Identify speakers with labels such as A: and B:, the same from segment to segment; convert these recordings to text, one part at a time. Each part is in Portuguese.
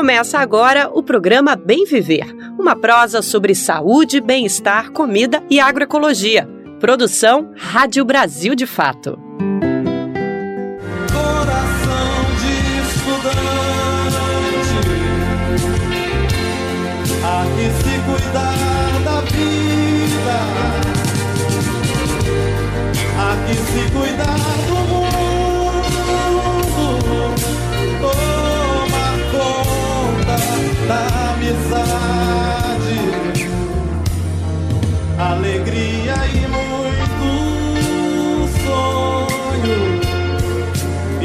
A: Começa agora o programa Bem Viver, uma prosa sobre saúde, bem-estar, comida e agroecologia. Produção Rádio Brasil de Fato.
B: Coração de estudante, se cuidar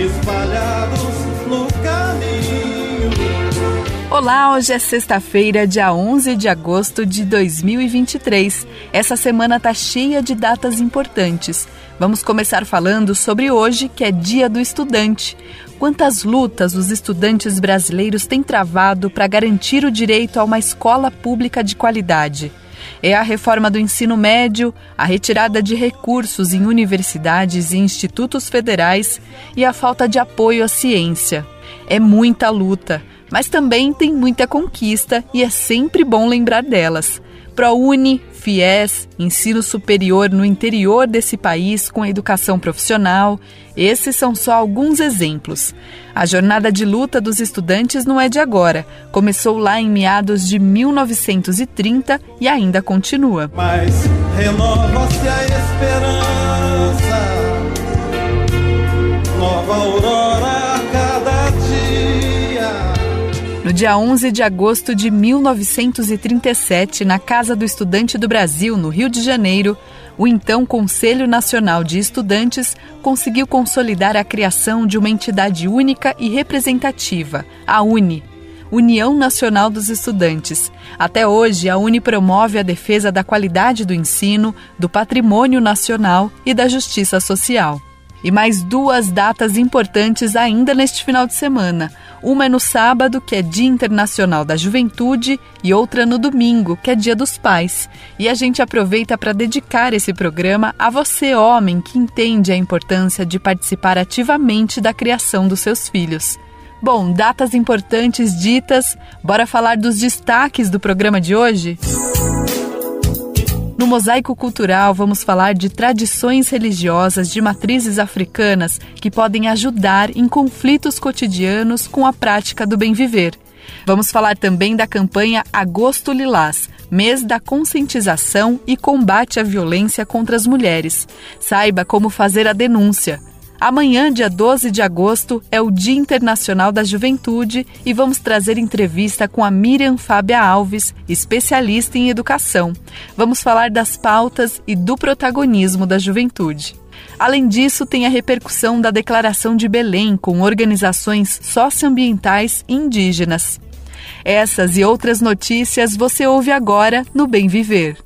B: espalhados no caminho.
C: Olá, hoje é sexta-feira, dia 11 de agosto de 2023. Essa semana tá cheia de datas importantes. Vamos começar falando sobre hoje, que é Dia do Estudante. Quantas lutas os estudantes brasileiros têm travado para garantir o direito a uma escola pública de qualidade? É a reforma do ensino médio, a retirada de recursos em universidades e institutos federais e a falta de apoio à ciência. É muita luta, mas também tem muita conquista e é sempre bom lembrar delas. ProUni, FIES, ensino superior no interior desse país com educação profissional, esses são só alguns exemplos. A jornada de luta dos estudantes não é de agora, começou lá em meados de 1930 e ainda continua.
B: Mas renova-se a esperança, nova aurora
C: No dia 11 de agosto de 1937, na Casa do Estudante do Brasil, no Rio de Janeiro, o então Conselho Nacional de Estudantes conseguiu consolidar a criação de uma entidade única e representativa, a UNE. União Nacional dos Estudantes. Até hoje, a UNE promove a defesa da qualidade do ensino, do patrimônio nacional e da justiça social. E mais duas datas importantes ainda neste final de semana. Uma é no sábado, que é Dia Internacional da Juventude, e outra no domingo, que é Dia dos Pais. E a gente aproveita para dedicar esse programa a você, homem, que entende a importância de participar ativamente da criação dos seus filhos. Bom, datas importantes ditas, bora falar dos destaques do programa de hoje? No Mosaico Cultural, vamos falar de tradições religiosas de matrizes africanas que podem ajudar em conflitos cotidianos com a prática do bem viver. Vamos falar também da campanha Agosto Lilás, mês da conscientização e combate à violência contra as mulheres. Saiba como fazer a denúncia. Amanhã, dia 12 de agosto, é o Dia Internacional da Juventude e vamos trazer entrevista com a Miriam Fábia Alves, especialista em educação. Vamos falar das pautas e do protagonismo da juventude. Além disso, tem a repercussão da Declaração de Belém com organizações socioambientais indígenas. Essas e outras notícias você ouve agora no Bem Viver.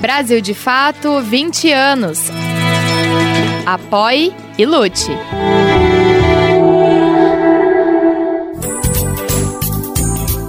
D: Brasil de Fato 20 anos. Apoie e lute.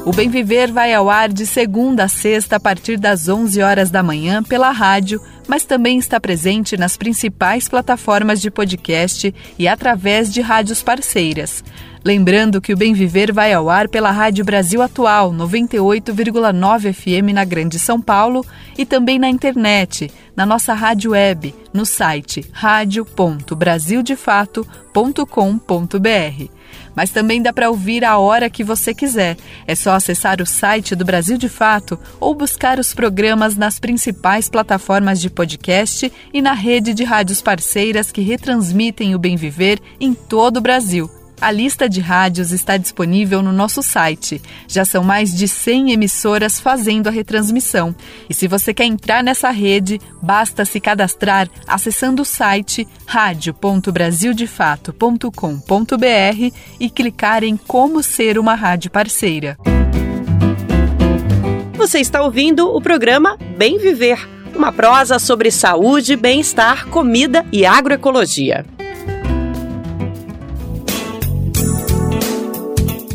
C: O Bem Viver vai ao ar de segunda a sexta a partir das 11 horas da manhã pela rádio, mas também está presente nas principais plataformas de podcast e através de rádios parceiras. Lembrando que o Bem Viver vai ao ar pela Rádio Brasil Atual, 98,9 FM na Grande São Paulo e também na internet, na nossa rádio web, no site radio.brasildefato.com.br. Mas também dá para ouvir a hora que você quiser. É só acessar o site do Brasil de Fato ou buscar os programas nas principais plataformas de podcast e na rede de rádios parceiras que retransmitem o Bem Viver em todo o Brasil. A lista de rádios está disponível no nosso site. Já são mais de 100 emissoras fazendo a retransmissão. E se você quer entrar nessa rede, basta se cadastrar acessando o site radio.brasildefato.com.br e clicar em Como Ser uma Rádio Parceira.
A: Você está ouvindo o programa Bem Viver, uma prosa sobre saúde, bem-estar, comida e agroecologia.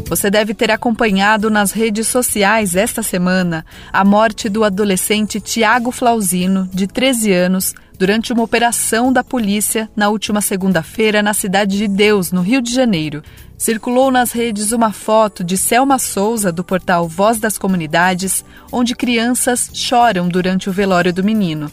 C: Você deve ter acompanhado nas redes sociais esta semana a morte do adolescente Tiago Flausino, de 13 anos, durante uma operação da polícia na última segunda-feira na cidade de Deus, no Rio de Janeiro. Circulou nas redes uma foto de Selma Souza, do portal Voz das Comunidades, onde crianças choram durante o velório do menino.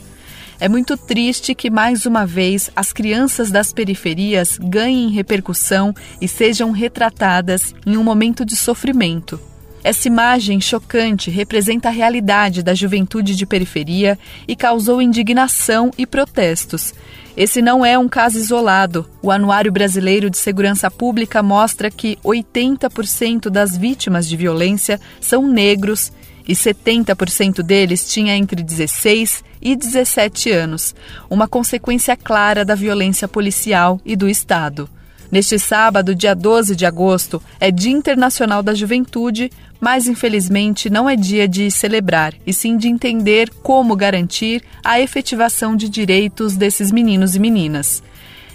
C: É muito triste que, mais uma vez, as crianças das periferias ganhem repercussão e sejam retratadas em um momento de sofrimento. Essa imagem chocante representa a realidade da juventude de periferia e causou indignação e protestos. Esse não é um caso isolado. O Anuário Brasileiro de Segurança Pública mostra que 80% das vítimas de violência são negros e 70% deles tinha entre 16 e 17 anos, uma consequência clara da violência policial e do Estado. Neste sábado, dia 12 de agosto, é Dia Internacional da Juventude, mas infelizmente não é dia de celebrar, e sim de entender como garantir a efetivação de direitos desses meninos e meninas.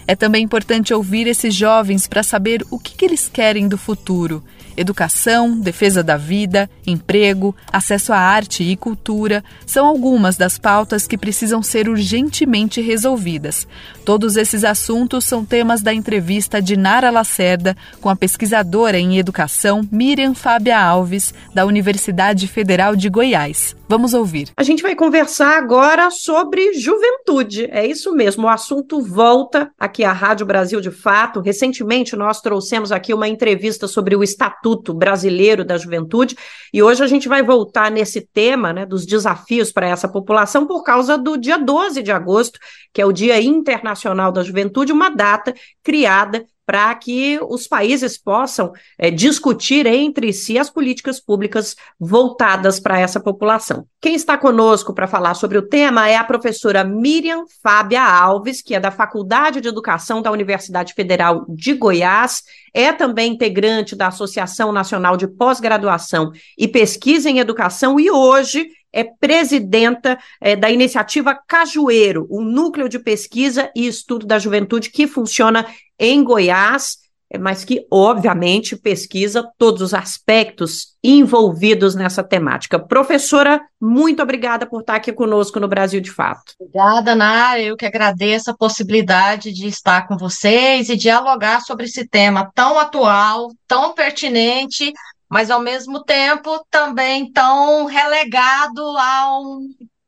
C: É também importante ouvir esses jovens para saber o que, que eles querem do futuro Educação, defesa da vida, emprego, acesso à arte e cultura são algumas das pautas que precisam ser urgentemente resolvidas. Todos esses assuntos são temas da entrevista de Nara Lacerda com a pesquisadora em educação Miriam Fábia Alves, da Universidade Federal de Goiás. Vamos ouvir.
A: A gente vai conversar agora sobre juventude. É isso mesmo, o assunto volta aqui à Rádio Brasil de Fato. Recentemente nós trouxemos aqui uma entrevista sobre o Estatuto Estatuto Brasileiro da Juventude, e hoje a gente vai voltar nesse tema, né, dos desafios para essa população, por causa do dia 12 de agosto, que é o Dia Internacional da Juventude, uma data criada para que os países possam é, discutir entre si as políticas públicas voltadas para essa população. Quem está conosco para falar sobre o tema é a professora Miriam Fábia Alves, que é da Faculdade de Educação da Universidade Federal de Goiás, é também integrante da Associação Nacional de Pós-Graduação e Pesquisa em Educação e hoje é presidenta é, da iniciativa Cajueiro, um núcleo de pesquisa e estudo da juventude que funciona em Goiás, é, mas que, obviamente, pesquisa todos os aspectos envolvidos nessa temática. Professora, muito obrigada por estar aqui conosco no Brasil de Fato.
E: Obrigada, Nara. Eu que agradeço a possibilidade de estar com vocês e dialogar sobre esse tema tão atual, tão pertinente mas ao mesmo tempo também tão relegado a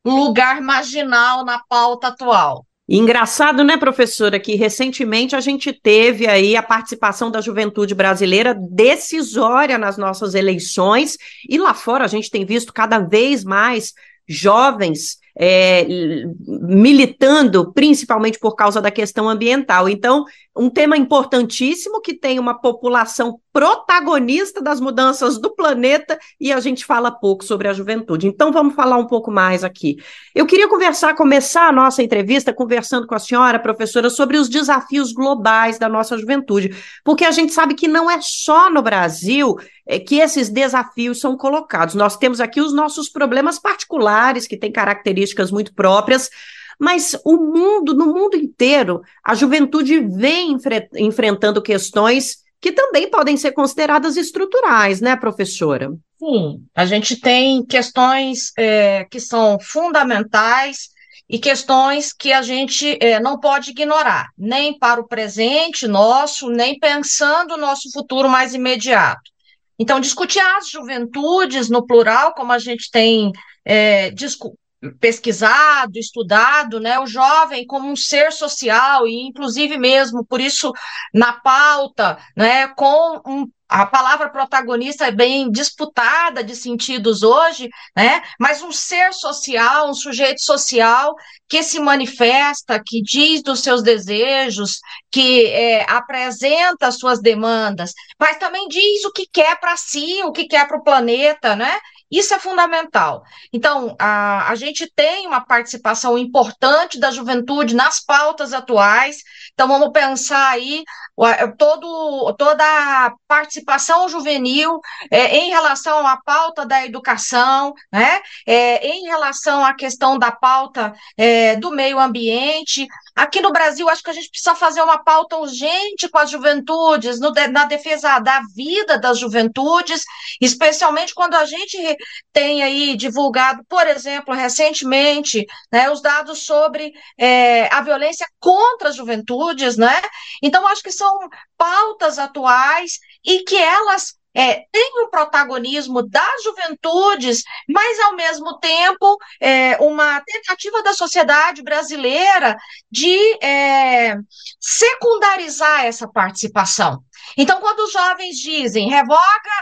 E: um lugar marginal na pauta atual.
A: Engraçado, né, professora, que recentemente a gente teve aí a participação da juventude brasileira decisória nas nossas eleições, e lá fora a gente tem visto cada vez mais jovens é, militando, principalmente por causa da questão ambiental. Então, um tema importantíssimo que tem uma população protagonista das mudanças do planeta e a gente fala pouco sobre a juventude. Então, vamos falar um pouco mais aqui. Eu queria conversar, começar a nossa entrevista conversando com a senhora, professora, sobre os desafios globais da nossa juventude, porque a gente sabe que não é só no Brasil é, que esses desafios são colocados. Nós temos aqui os nossos problemas particulares, que têm características muito próprias, mas o mundo, no mundo inteiro, a juventude vem enfre enfrentando questões que também podem ser consideradas estruturais, né, professora?
E: Sim, a gente tem questões é, que são fundamentais e questões que a gente é, não pode ignorar, nem para o presente nosso, nem pensando no nosso futuro mais imediato. Então, discutir as juventudes no plural, como a gente tem é, pesquisado, estudado, né, o jovem como um ser social e inclusive mesmo por isso na pauta, né, com um a palavra protagonista é bem disputada de sentidos hoje, né? Mas um ser social, um sujeito social que se manifesta, que diz dos seus desejos, que é, apresenta suas demandas, mas também diz o que quer para si, o que quer para o planeta, né? Isso é fundamental. Então, a, a gente tem uma participação importante da juventude nas pautas atuais. Então, vamos pensar aí todo, toda a participação juvenil é, em relação à pauta da educação, né? É, em relação à questão da pauta é, do meio ambiente, Aqui no Brasil, acho que a gente precisa fazer uma pauta urgente com as juventudes, no, na defesa da vida das juventudes, especialmente quando a gente tem aí divulgado, por exemplo, recentemente, né, os dados sobre é, a violência contra as juventudes, né? Então, acho que são pautas atuais e que elas é, tem um protagonismo das juventudes, mas, ao mesmo tempo, é, uma tentativa da sociedade brasileira de é, secundarizar essa participação. Então, quando os jovens dizem revoga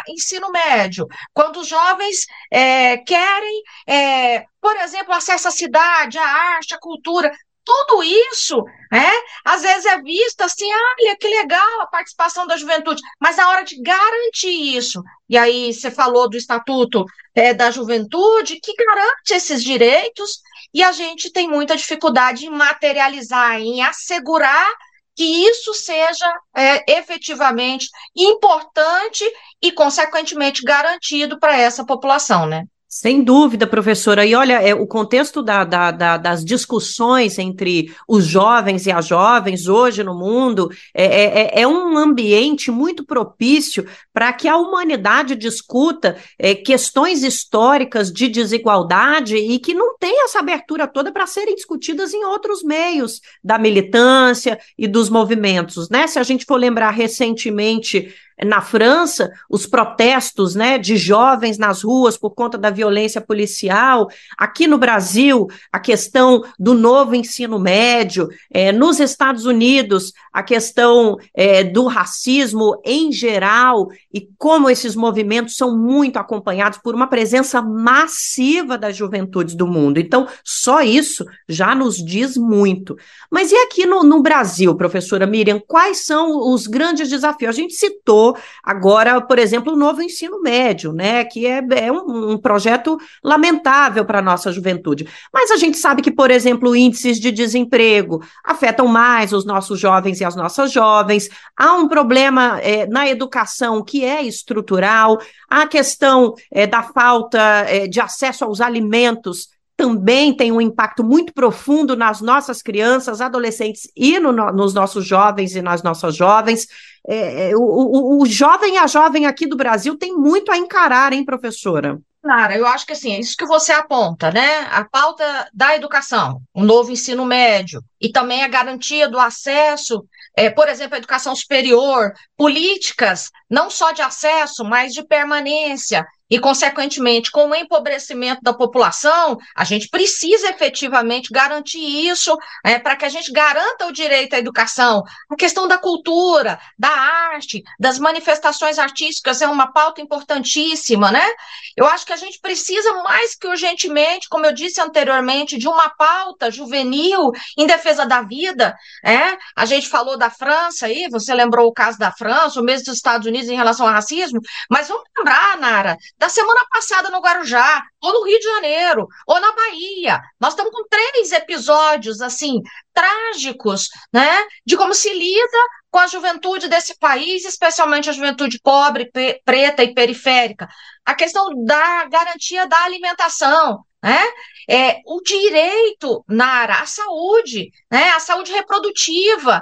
E: ensino médio, quando os jovens é, querem, é, por exemplo, acesso à cidade, à arte, à cultura, tudo isso, né, às vezes é visto assim, olha que legal a participação da juventude, mas na hora de garantir isso, e aí você falou do Estatuto é, da Juventude, que garante esses direitos, e a gente tem muita dificuldade em materializar, em assegurar que isso seja é, efetivamente importante e, consequentemente, garantido para essa população, né?
A: Sem dúvida, professora. E olha, é, o contexto da, da, da, das discussões entre os jovens e as jovens hoje no mundo é, é, é, é um ambiente muito propício para que a humanidade discuta é, questões históricas de desigualdade e que não tem essa abertura toda para serem discutidas em outros meios da militância e dos movimentos. Né? Se a gente for lembrar recentemente na França, os protestos né, de jovens nas ruas por conta da violência policial. Aqui no Brasil, a questão do novo ensino médio. É, nos Estados Unidos, a questão é, do racismo em geral e como esses movimentos são muito acompanhados por uma presença massiva das juventudes do mundo. Então, só isso já nos diz muito. Mas e aqui no, no Brasil, professora Miriam, quais são os grandes desafios? A gente citou agora, por exemplo, o novo ensino médio, né? Que é, é um, um projeto lamentável para a nossa juventude. Mas a gente sabe que, por exemplo, índices de desemprego afetam mais os nossos jovens e as nossas jovens. Há um problema é, na educação que é estrutural, a questão é, da falta é, de acesso aos alimentos também tem um impacto muito profundo nas nossas crianças, adolescentes e no, nos nossos jovens e nas nossas jovens. É, é, o, o, o jovem e a jovem aqui do Brasil tem muito a encarar, hein, professora?
E: Clara, eu acho que assim, é isso que você aponta, né? A pauta da educação, o novo ensino médio e também a garantia do acesso, é, por exemplo, à educação superior, políticas não só de acesso, mas de permanência, e, consequentemente, com o empobrecimento da população, a gente precisa efetivamente garantir isso é, para que a gente garanta o direito à educação. A questão da cultura, da arte, das manifestações artísticas é uma pauta importantíssima, né? Eu acho que a gente precisa mais que urgentemente, como eu disse anteriormente, de uma pauta juvenil em defesa da vida. É? A gente falou da França aí, você lembrou o caso da França, o mesmo dos Estados Unidos em relação ao racismo, mas vamos lembrar, Nara, da semana passada no Guarujá, ou no Rio de Janeiro, ou na Bahia. Nós estamos com três episódios, assim, trágicos, né, de como se lida com a juventude desse país, especialmente a juventude pobre, preta e periférica. A questão da garantia da alimentação, né? É, o direito na área, à saúde, né? A saúde reprodutiva.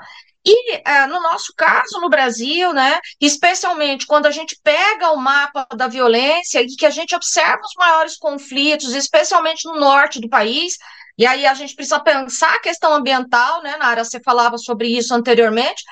E: E é, no nosso caso, no Brasil, né, especialmente quando a gente pega o mapa da violência e que a gente observa os maiores conflitos, especialmente no norte do país, e aí a gente precisa pensar a questão ambiental, né, Nara, você falava sobre isso anteriormente,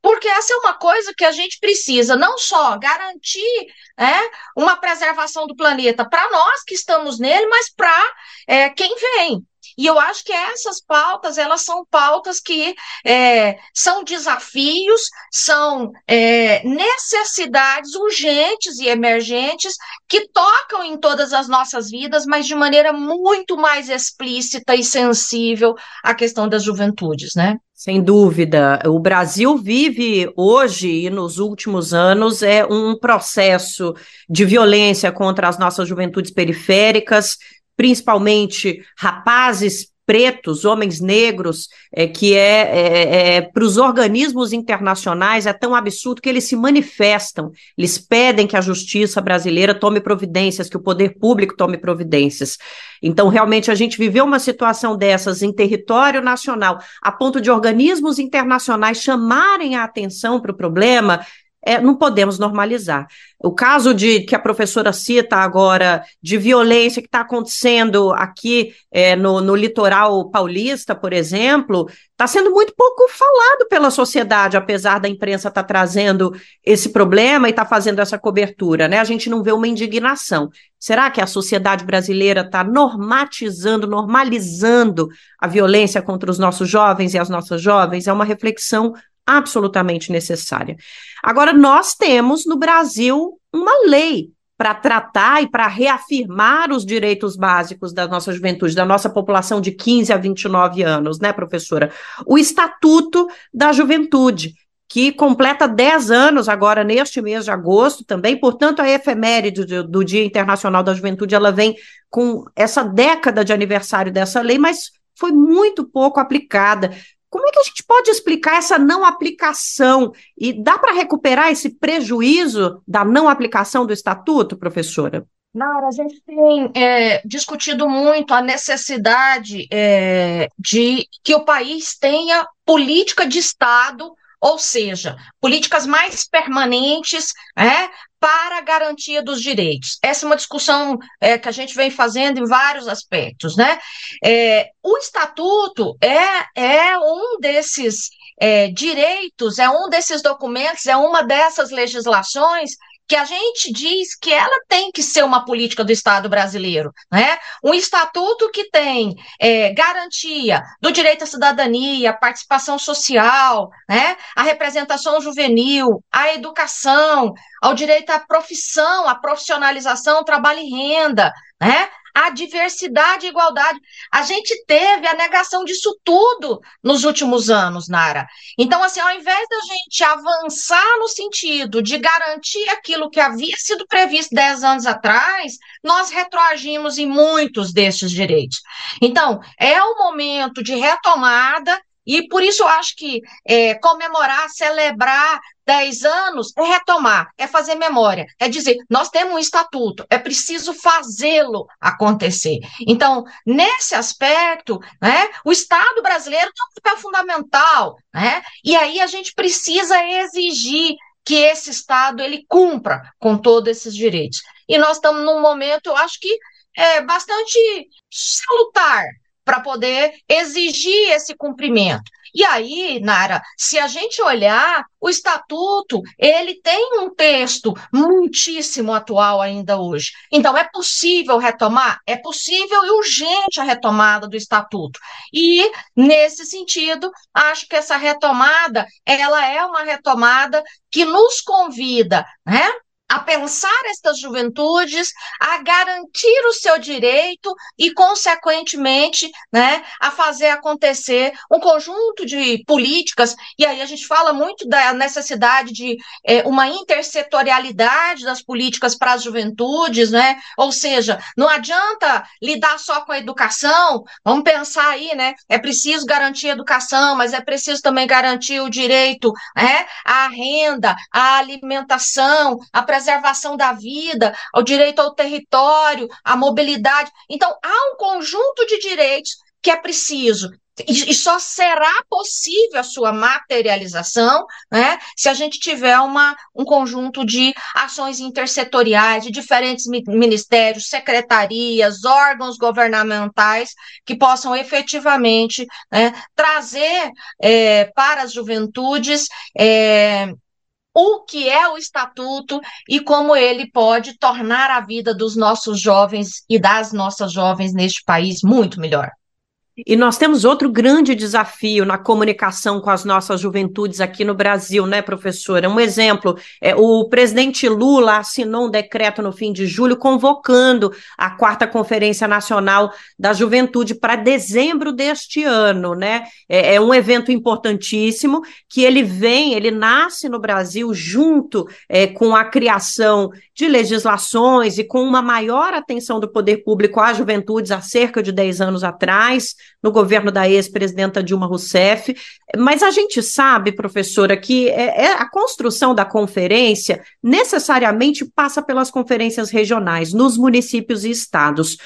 E: porque essa é uma coisa que a gente precisa não só garantir né, uma preservação do planeta para nós que estamos nele, mas para é, quem vem. E eu acho que essas pautas, elas são pautas que é, são desafios, são é, necessidades urgentes e emergentes que tocam em todas as nossas vidas, mas de maneira muito mais explícita e sensível à questão das juventudes, né?
A: Sem dúvida. O Brasil vive hoje e nos últimos anos é um processo de violência contra as nossas juventudes periféricas, principalmente rapazes pretos, homens negros, é, que é, é, é para os organismos internacionais é tão absurdo que eles se manifestam, eles pedem que a justiça brasileira tome providências, que o poder público tome providências. Então, realmente, a gente viveu uma situação dessas em território nacional, a ponto de organismos internacionais chamarem a atenção para o problema é, não podemos normalizar. O caso de que a professora cita agora de violência que está acontecendo aqui é, no, no litoral paulista, por exemplo, está sendo muito pouco falado pela sociedade, apesar da imprensa estar tá trazendo esse problema e estar tá fazendo essa cobertura, né? A gente não vê uma indignação. Será que a sociedade brasileira está normatizando, normalizando a violência contra os nossos jovens e as nossas jovens? É uma reflexão absolutamente necessária. Agora, nós temos no Brasil uma lei para tratar e para reafirmar os direitos básicos da nossa juventude, da nossa população de 15 a 29 anos, né, professora? O Estatuto da Juventude, que completa 10 anos agora neste mês de agosto também, portanto, a efeméride do, do Dia Internacional da Juventude, ela vem com essa década de aniversário dessa lei, mas foi muito pouco aplicada. Como é que a gente pode explicar essa não aplicação? E dá para recuperar esse prejuízo da não aplicação do estatuto, professora?
E: Nara, a gente tem é, discutido muito a necessidade é, de que o país tenha política de Estado ou seja, políticas mais permanentes é, para a garantia dos direitos. Essa é uma discussão é, que a gente vem fazendo em vários aspectos. Né? É, o Estatuto é, é um desses é, direitos, é um desses documentos, é uma dessas legislações que a gente diz que ela tem que ser uma política do Estado brasileiro, né? Um estatuto que tem é, garantia do direito à cidadania, participação social, né? A representação juvenil, à educação, ao direito à profissão, à profissionalização, trabalho e renda, né? A diversidade e igualdade. A gente teve a negação disso tudo nos últimos anos, Nara. Então, assim, ao invés da gente avançar no sentido de garantir aquilo que havia sido previsto 10 anos atrás, nós retroagimos em muitos desses direitos. Então, é o momento de retomada e por isso eu acho que é, comemorar, celebrar 10 anos é retomar, é fazer memória, é dizer, nós temos um estatuto, é preciso fazê-lo acontecer. Então, nesse aspecto, né, o Estado brasileiro tem um papel fundamental, né? E aí a gente precisa exigir que esse Estado ele cumpra com todos esses direitos. E nós estamos num momento, eu acho que é bastante salutar para poder exigir esse cumprimento. E aí, Nara, se a gente olhar, o estatuto, ele tem um texto muitíssimo atual ainda hoje. Então, é possível retomar? É possível e urgente a retomada do estatuto. E, nesse sentido, acho que essa retomada, ela é uma retomada que nos convida, né, a pensar estas juventudes, a garantir o seu direito e, consequentemente, né, a fazer acontecer um conjunto de políticas. E aí a gente fala muito da necessidade de é, uma intersetorialidade das políticas para as juventudes, né? Ou seja, não adianta lidar só com a educação. Vamos pensar aí, né? É preciso garantir a educação, mas é preciso também garantir o direito, né, à renda, à alimentação, à preservação da vida, ao direito ao território, à mobilidade. Então, há um conjunto de direitos que é preciso e só será possível a sua materialização né, se a gente tiver uma, um conjunto de ações intersetoriais, de diferentes ministérios, secretarias, órgãos governamentais que possam efetivamente né, trazer é, para as juventudes é, o que é o estatuto e como ele pode tornar a vida dos nossos jovens e das nossas jovens neste país muito melhor.
A: E nós temos outro grande desafio na comunicação com as nossas juventudes aqui no Brasil, né, professora? Um exemplo, é, o presidente Lula assinou um decreto no fim de julho convocando a quarta Conferência Nacional da Juventude para dezembro deste ano, né? É, é um evento importantíssimo que ele vem, ele nasce no Brasil junto é, com a criação de legislações e com uma maior atenção do poder público às juventudes há cerca de 10 anos atrás. No governo da ex-presidenta Dilma Rousseff. Mas a gente sabe, professora, que é, é, a construção da conferência necessariamente passa pelas conferências regionais, nos municípios e estados.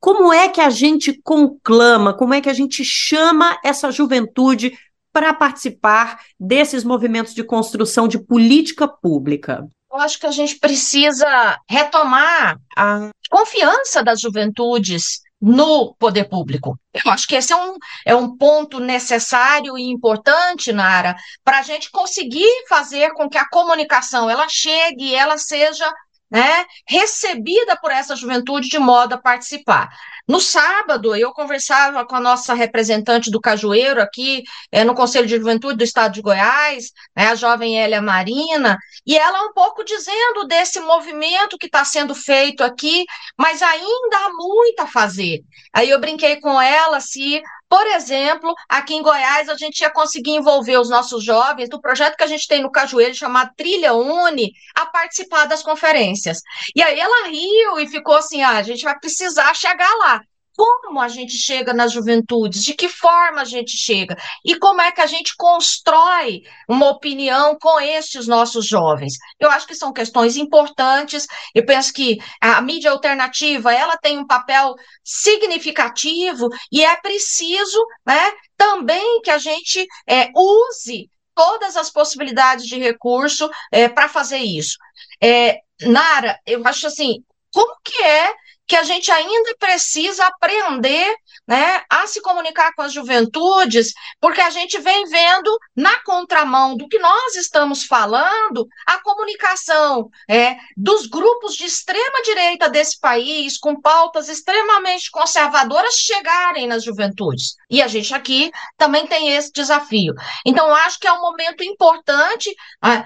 A: Como é que a gente conclama, como é que a gente chama essa juventude para participar desses movimentos de construção de política pública?
E: Eu acho que a gente precisa retomar a confiança das juventudes no poder público. Eu acho que esse é um, é um ponto necessário e importante, Nara, para a gente conseguir fazer com que a comunicação ela chegue e ela seja né, recebida por essa juventude de modo a participar. No sábado, eu conversava com a nossa representante do Cajueiro aqui é, no Conselho de Juventude do Estado de Goiás, né, a jovem Hélia Marina, e ela um pouco dizendo desse movimento que está sendo feito aqui, mas ainda há muito a fazer. Aí eu brinquei com ela se por exemplo, aqui em Goiás, a gente ia conseguir envolver os nossos jovens do projeto que a gente tem no Cajueiro, chamado Trilha Uni, a participar das conferências. E aí ela riu e ficou assim: ah, a gente vai precisar chegar lá como a gente chega nas juventudes, de que forma a gente chega e como é que a gente constrói uma opinião com estes nossos jovens. Eu acho que são questões importantes. Eu penso que a mídia alternativa ela tem um papel significativo e é preciso, né, também que a gente é, use todas as possibilidades de recurso é, para fazer isso. É, Nara, eu acho assim, como que é que a gente ainda precisa aprender né, a se comunicar com as juventudes, porque a gente vem vendo na contramão do que nós estamos falando a comunicação é, dos grupos de extrema direita desse país, com pautas extremamente conservadoras, chegarem nas juventudes. E a gente aqui também tem esse desafio. Então, acho que é um momento importante.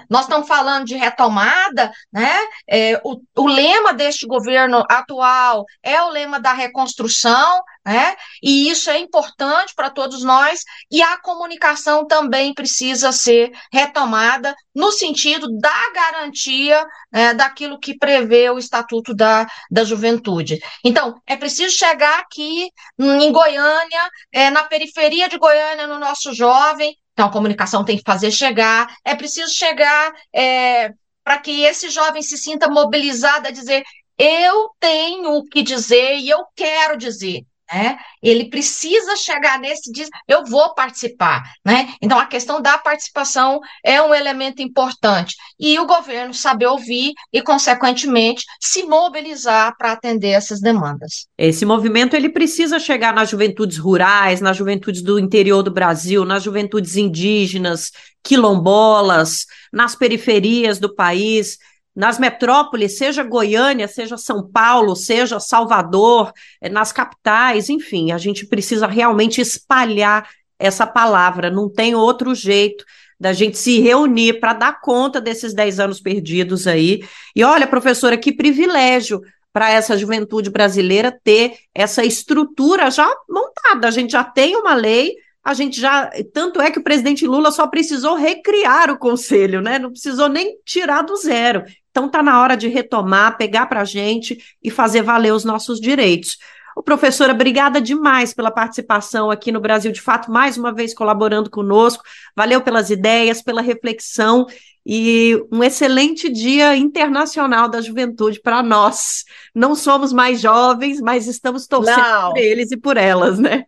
E: Nós estamos falando de retomada, né? É, o, o lema deste governo atual é o lema da reconstrução, né? E isso é importante para todos nós, e a comunicação também precisa ser retomada no sentido da garantia né, daquilo que prevê o Estatuto da, da Juventude. Então, é preciso chegar aqui em Goiânia, é, na periferia de Goiânia, no nosso jovem. Então, a comunicação tem que fazer chegar, é preciso chegar. É, para que esse jovem se sinta mobilizado a dizer: eu tenho o que dizer e eu quero dizer. Né? Ele precisa chegar nesse diz, eu vou participar, né? Então a questão da participação é um elemento importante e o governo saber ouvir e consequentemente se mobilizar para atender essas demandas.
A: Esse movimento ele precisa chegar nas juventudes rurais, nas juventudes do interior do Brasil, nas juventudes indígenas, quilombolas, nas periferias do país nas metrópoles, seja Goiânia, seja São Paulo, seja Salvador, eh, nas capitais, enfim, a gente precisa realmente espalhar essa palavra, não tem outro jeito da gente se reunir para dar conta desses 10 anos perdidos aí. E olha, professora, que privilégio para essa juventude brasileira ter essa estrutura já montada. A gente já tem uma lei, a gente já. Tanto é que o presidente Lula só precisou recriar o conselho, né? Não precisou nem tirar do zero. Então está na hora de retomar, pegar para a gente e fazer valer os nossos direitos. O professora, obrigada demais pela participação aqui no Brasil de Fato, mais uma vez colaborando conosco. Valeu pelas ideias, pela reflexão e um excelente Dia Internacional da Juventude para nós. Não somos mais jovens, mas estamos torcendo Não. por eles e por elas, né?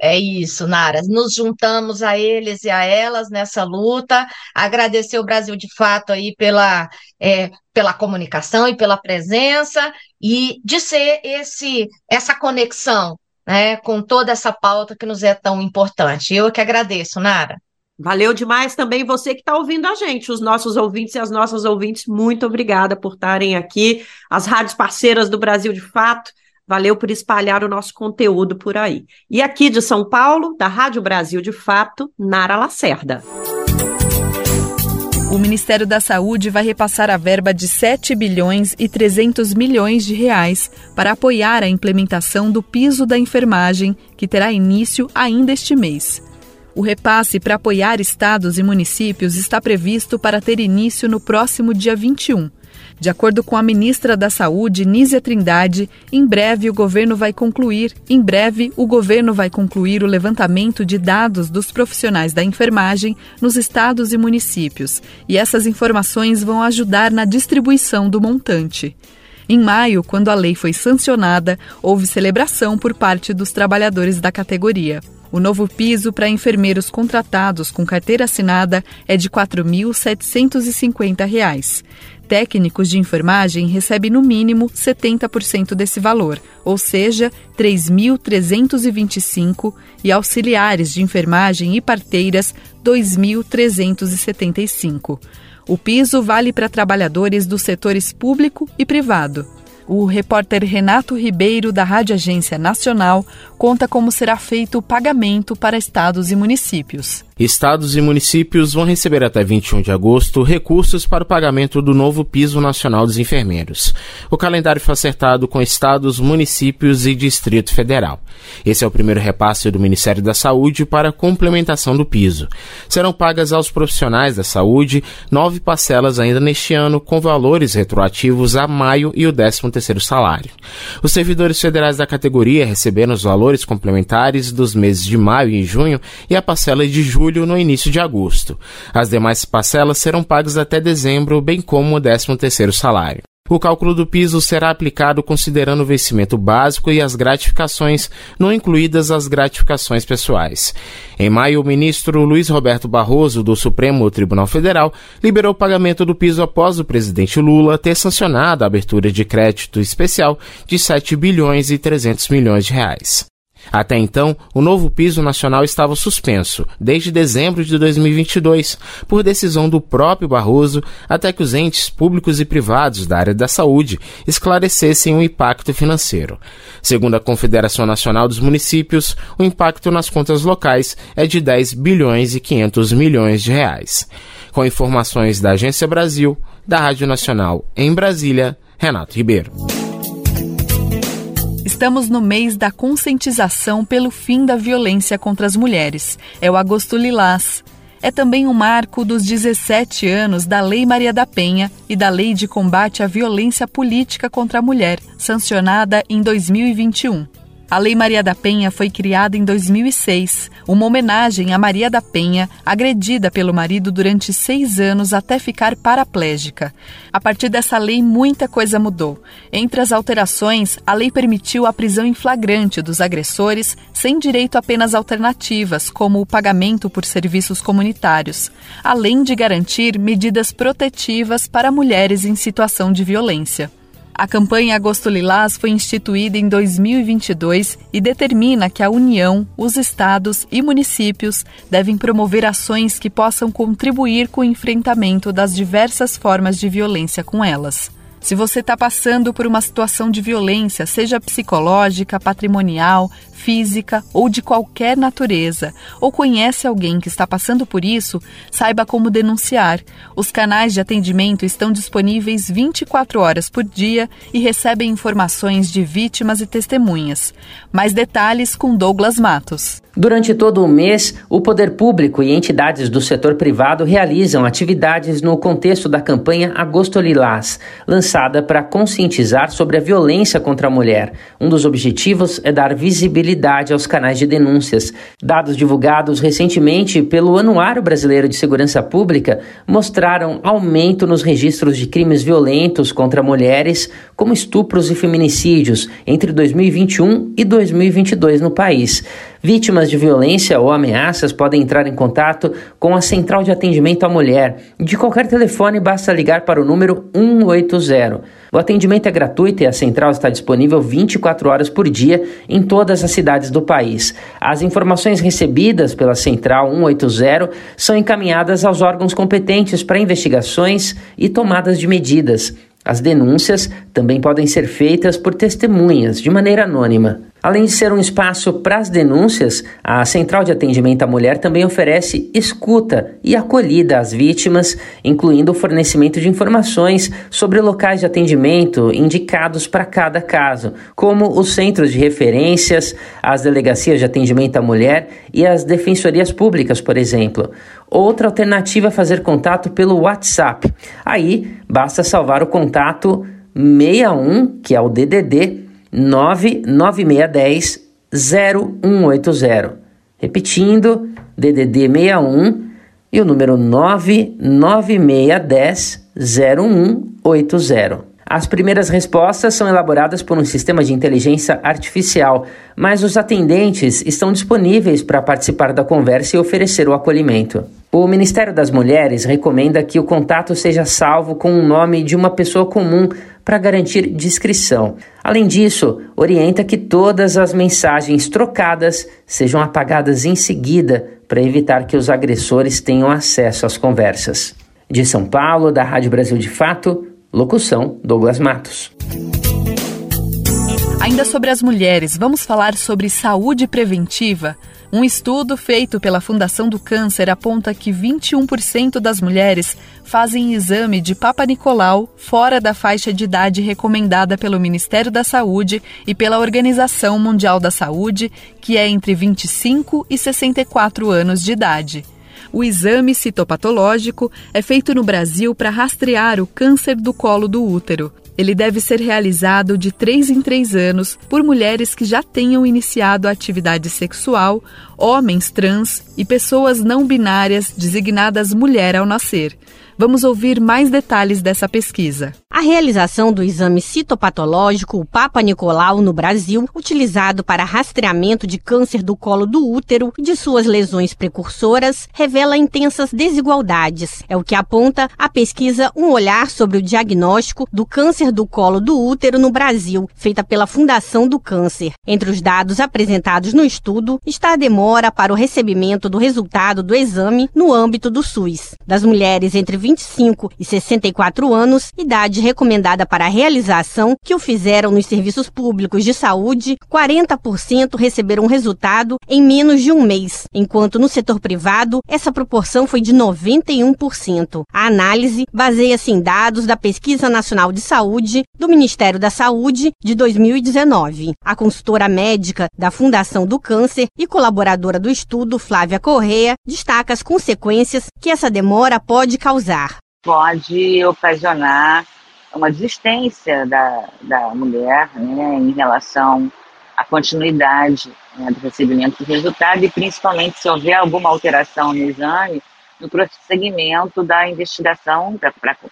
E: É isso, Nara. Nos juntamos a eles e a elas nessa luta. Agradecer o Brasil de fato aí pela, é, pela comunicação e pela presença e de ser esse essa conexão né, com toda essa pauta que nos é tão importante. Eu que agradeço, Nara.
A: Valeu demais também você que está ouvindo a gente, os nossos ouvintes e as nossas ouvintes. Muito obrigada por estarem aqui, as rádios parceiras do Brasil de Fato. Valeu por espalhar o nosso conteúdo por aí. E aqui de São Paulo, da Rádio Brasil de Fato, Nara Lacerda.
C: O Ministério da Saúde vai repassar a verba de 7 bilhões e 300 milhões de reais para apoiar a implementação do piso da enfermagem, que terá início ainda este mês. O repasse para apoiar estados e municípios está previsto para ter início no próximo dia 21 De acordo com a ministra da Saúde, Nízia Trindade, em breve o governo vai concluir, em breve o governo vai concluir o levantamento de dados dos profissionais da enfermagem nos estados e municípios, e essas informações vão ajudar na distribuição do montante. Em maio, quando a lei foi sancionada, houve celebração por parte dos trabalhadores da categoria. O novo piso para enfermeiros contratados com carteira assinada é de R$ 4.750. Técnicos de enfermagem recebem no mínimo 70% desse valor, ou seja, R$ 3.325, e auxiliares de enfermagem e parteiras R$ 2.375. O piso vale para trabalhadores dos setores público e privado. O repórter Renato Ribeiro, da Rádio Agência Nacional, conta como será feito o pagamento para estados e municípios.
F: Estados e municípios vão receber até 21 de agosto recursos para o pagamento do novo piso nacional dos enfermeiros. O calendário foi acertado com estados, municípios e Distrito Federal. Esse é o primeiro repasse do Ministério da Saúde para a complementação do piso. Serão pagas aos profissionais da saúde nove parcelas ainda neste ano, com valores retroativos a maio e o 13º salário. Os servidores federais da categoria receberam os valores complementares dos meses de maio e junho e a parcela de julho no início de agosto. As demais parcelas serão pagas até dezembro, bem como o 13º salário. O cálculo do piso será aplicado considerando o vencimento básico e as gratificações, não incluídas as gratificações pessoais. Em maio, o ministro Luiz Roberto Barroso, do Supremo Tribunal Federal, liberou o pagamento do piso após o presidente Lula ter sancionado a abertura de crédito especial de 7 bilhões e 300 milhões de reais. Até então, o novo piso nacional estava suspenso, desde dezembro de 2022, por decisão do próprio Barroso, até que os entes públicos e privados da área da saúde esclarecessem o impacto financeiro. Segundo a Confederação Nacional dos Municípios, o impacto nas contas locais é de 10 bilhões e 500 milhões de reais. Com informações da Agência Brasil, da Rádio Nacional em Brasília, Renato Ribeiro.
C: Estamos no mês da conscientização pelo fim da violência contra as mulheres. É o Agosto Lilás. É também um marco dos 17 anos da Lei Maria da Penha e da Lei de Combate à Violência Política contra a Mulher, sancionada em 2021. A Lei Maria da Penha foi criada em 2006, uma homenagem a Maria da Penha, agredida pelo marido durante seis anos até ficar paraplégica. A partir dessa lei, muita coisa mudou. Entre as alterações, a lei permitiu a prisão em flagrante dos agressores, sem direito a penas alternativas, como o pagamento por serviços comunitários, além de garantir medidas protetivas para mulheres em situação de violência. A campanha Agosto Lilás foi instituída em 2022 e determina que a União, os estados e municípios devem promover ações que possam contribuir com o enfrentamento das diversas formas de violência com elas. Se você está passando por uma situação de violência, seja psicológica, patrimonial, física ou de qualquer natureza, ou conhece alguém que está passando por isso, saiba como denunciar. Os canais de atendimento estão disponíveis 24 horas por dia e recebem informações de vítimas e testemunhas. Mais detalhes com Douglas Matos.
G: Durante todo o mês, o poder público e entidades do setor privado realizam atividades no contexto da campanha Agosto Lilás, lançada para conscientizar sobre a violência contra a mulher. Um dos objetivos é dar visibilidade aos canais de denúncias. Dados divulgados recentemente pelo Anuário Brasileiro de Segurança Pública mostraram aumento nos registros de crimes violentos contra mulheres, como estupros e feminicídios, entre 2021 e 2022 no país. Vítimas de violência ou ameaças podem entrar em contato com a Central de Atendimento à Mulher. De qualquer telefone, basta ligar para o número 180. O atendimento é gratuito e a central está disponível 24 horas por dia em todas as cidades do país. As informações recebidas pela Central 180 são encaminhadas aos órgãos competentes para investigações e tomadas de medidas. As denúncias também podem ser feitas por testemunhas de maneira anônima. Além de ser um espaço para as denúncias, a Central de Atendimento à Mulher também oferece escuta e acolhida às vítimas, incluindo o fornecimento de informações sobre locais de atendimento indicados para cada caso, como os centros de referências, as delegacias de atendimento à mulher e as defensorias públicas, por exemplo. Outra alternativa é fazer contato pelo WhatsApp. Aí basta salvar o contato 61, que é o DDD 99610 0180. Repetindo, DDD 61 e o número 99610 0180. As primeiras respostas são elaboradas por um sistema de inteligência artificial, mas os atendentes estão disponíveis para participar da conversa e oferecer o acolhimento. O Ministério das Mulheres recomenda que o contato seja salvo com o nome de uma pessoa comum para garantir discrição. Além disso, orienta que todas as mensagens trocadas sejam apagadas em seguida para evitar que os agressores tenham acesso às conversas. De São Paulo, da Rádio Brasil de Fato, Locução: Douglas Matos.
C: Ainda sobre as mulheres, vamos falar sobre saúde preventiva. Um estudo feito pela Fundação do Câncer aponta que 21% das mulheres fazem exame de Papa Nicolau fora da faixa de idade recomendada pelo Ministério da Saúde e pela Organização Mundial da Saúde, que é entre 25 e 64 anos de idade. O exame citopatológico é feito no Brasil para rastrear o câncer do colo do útero. Ele deve ser realizado de 3 em 3 anos por mulheres que já tenham iniciado a atividade sexual, homens trans e pessoas não binárias designadas mulher ao nascer. Vamos ouvir mais detalhes dessa pesquisa.
H: A realização do exame citopatológico, o Papa Nicolau, no Brasil, utilizado para rastreamento de câncer do colo do útero e de suas lesões precursoras, revela intensas desigualdades. É o que aponta a pesquisa Um Olhar sobre o Diagnóstico do Câncer do Colo do Útero no Brasil, feita pela Fundação do Câncer. Entre os dados apresentados no estudo está a demora para o recebimento do resultado do exame no âmbito do SUS. Das mulheres entre 25 e 64 anos, idade recomendada para a realização, que o fizeram nos serviços públicos de saúde, 40% receberam resultado em menos de um mês, enquanto no setor privado essa proporção foi de 91%. A análise baseia-se em dados da Pesquisa Nacional de Saúde do Ministério da Saúde de 2019. A consultora médica da Fundação do Câncer e colaboradora do estudo, Flávia Correa, destaca as consequências que essa demora pode causar
I: Pode ocasionar uma desistência da, da mulher né, em relação à continuidade né, do recebimento do resultado e principalmente se houver alguma alteração no exame, no prosseguimento da investigação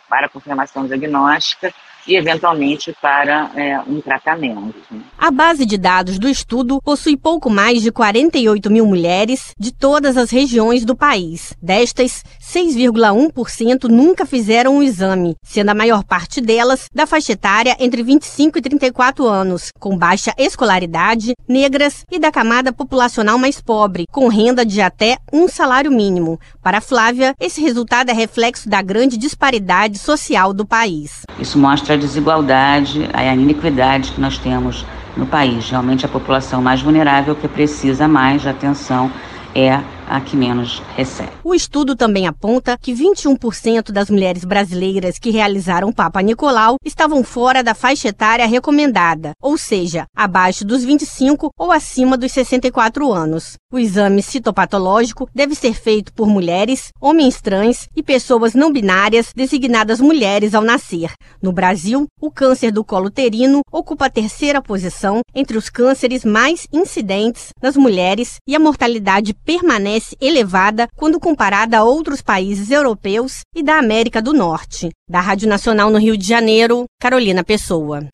I: para confirmação diagnóstica e, eventualmente, para é, um tratamento.
H: A base de dados do estudo possui pouco mais de 48 mil mulheres de todas as regiões do país. Destas, 6,1% nunca fizeram um exame, sendo a maior parte delas da faixa etária entre 25 e 34 anos, com baixa escolaridade, negras e da camada populacional mais pobre, com renda de até um salário mínimo. Para Flávia, esse resultado é reflexo da grande disparidade social do país.
I: Isso mostra a desigualdade, a iniquidade que nós temos no país. Realmente a população mais vulnerável que precisa mais de atenção é a que menos recebe.
H: O estudo também aponta que 21% das mulheres brasileiras que realizaram Papa Nicolau estavam fora da faixa etária recomendada, ou seja, abaixo dos 25 ou acima dos 64 anos. O exame citopatológico deve ser feito por mulheres, homens trans e pessoas não binárias designadas mulheres ao nascer. No Brasil, o câncer do colo uterino ocupa a terceira posição entre os cânceres mais incidentes nas mulheres e a mortalidade permanece permanece elevada quando comparada a outros países europeus e da América do Norte. Da Rádio Nacional no Rio de Janeiro, Carolina Pessoa.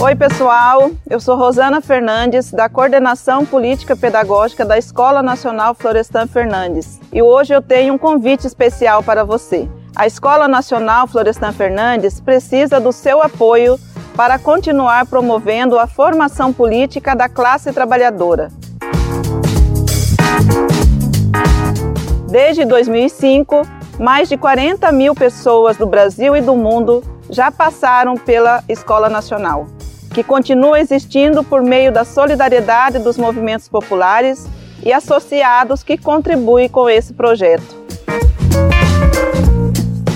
J: Oi, pessoal. Eu sou Rosana Fernandes, da Coordenação Política Pedagógica da Escola Nacional Florestan Fernandes. E hoje eu tenho um convite especial para você. A Escola Nacional Florestan Fernandes precisa do seu apoio para continuar promovendo a formação política da classe trabalhadora. Desde 2005, mais de 40 mil pessoas do Brasil e do mundo já passaram pela Escola Nacional, que continua existindo por meio da solidariedade dos movimentos populares e associados que contribuem com esse projeto.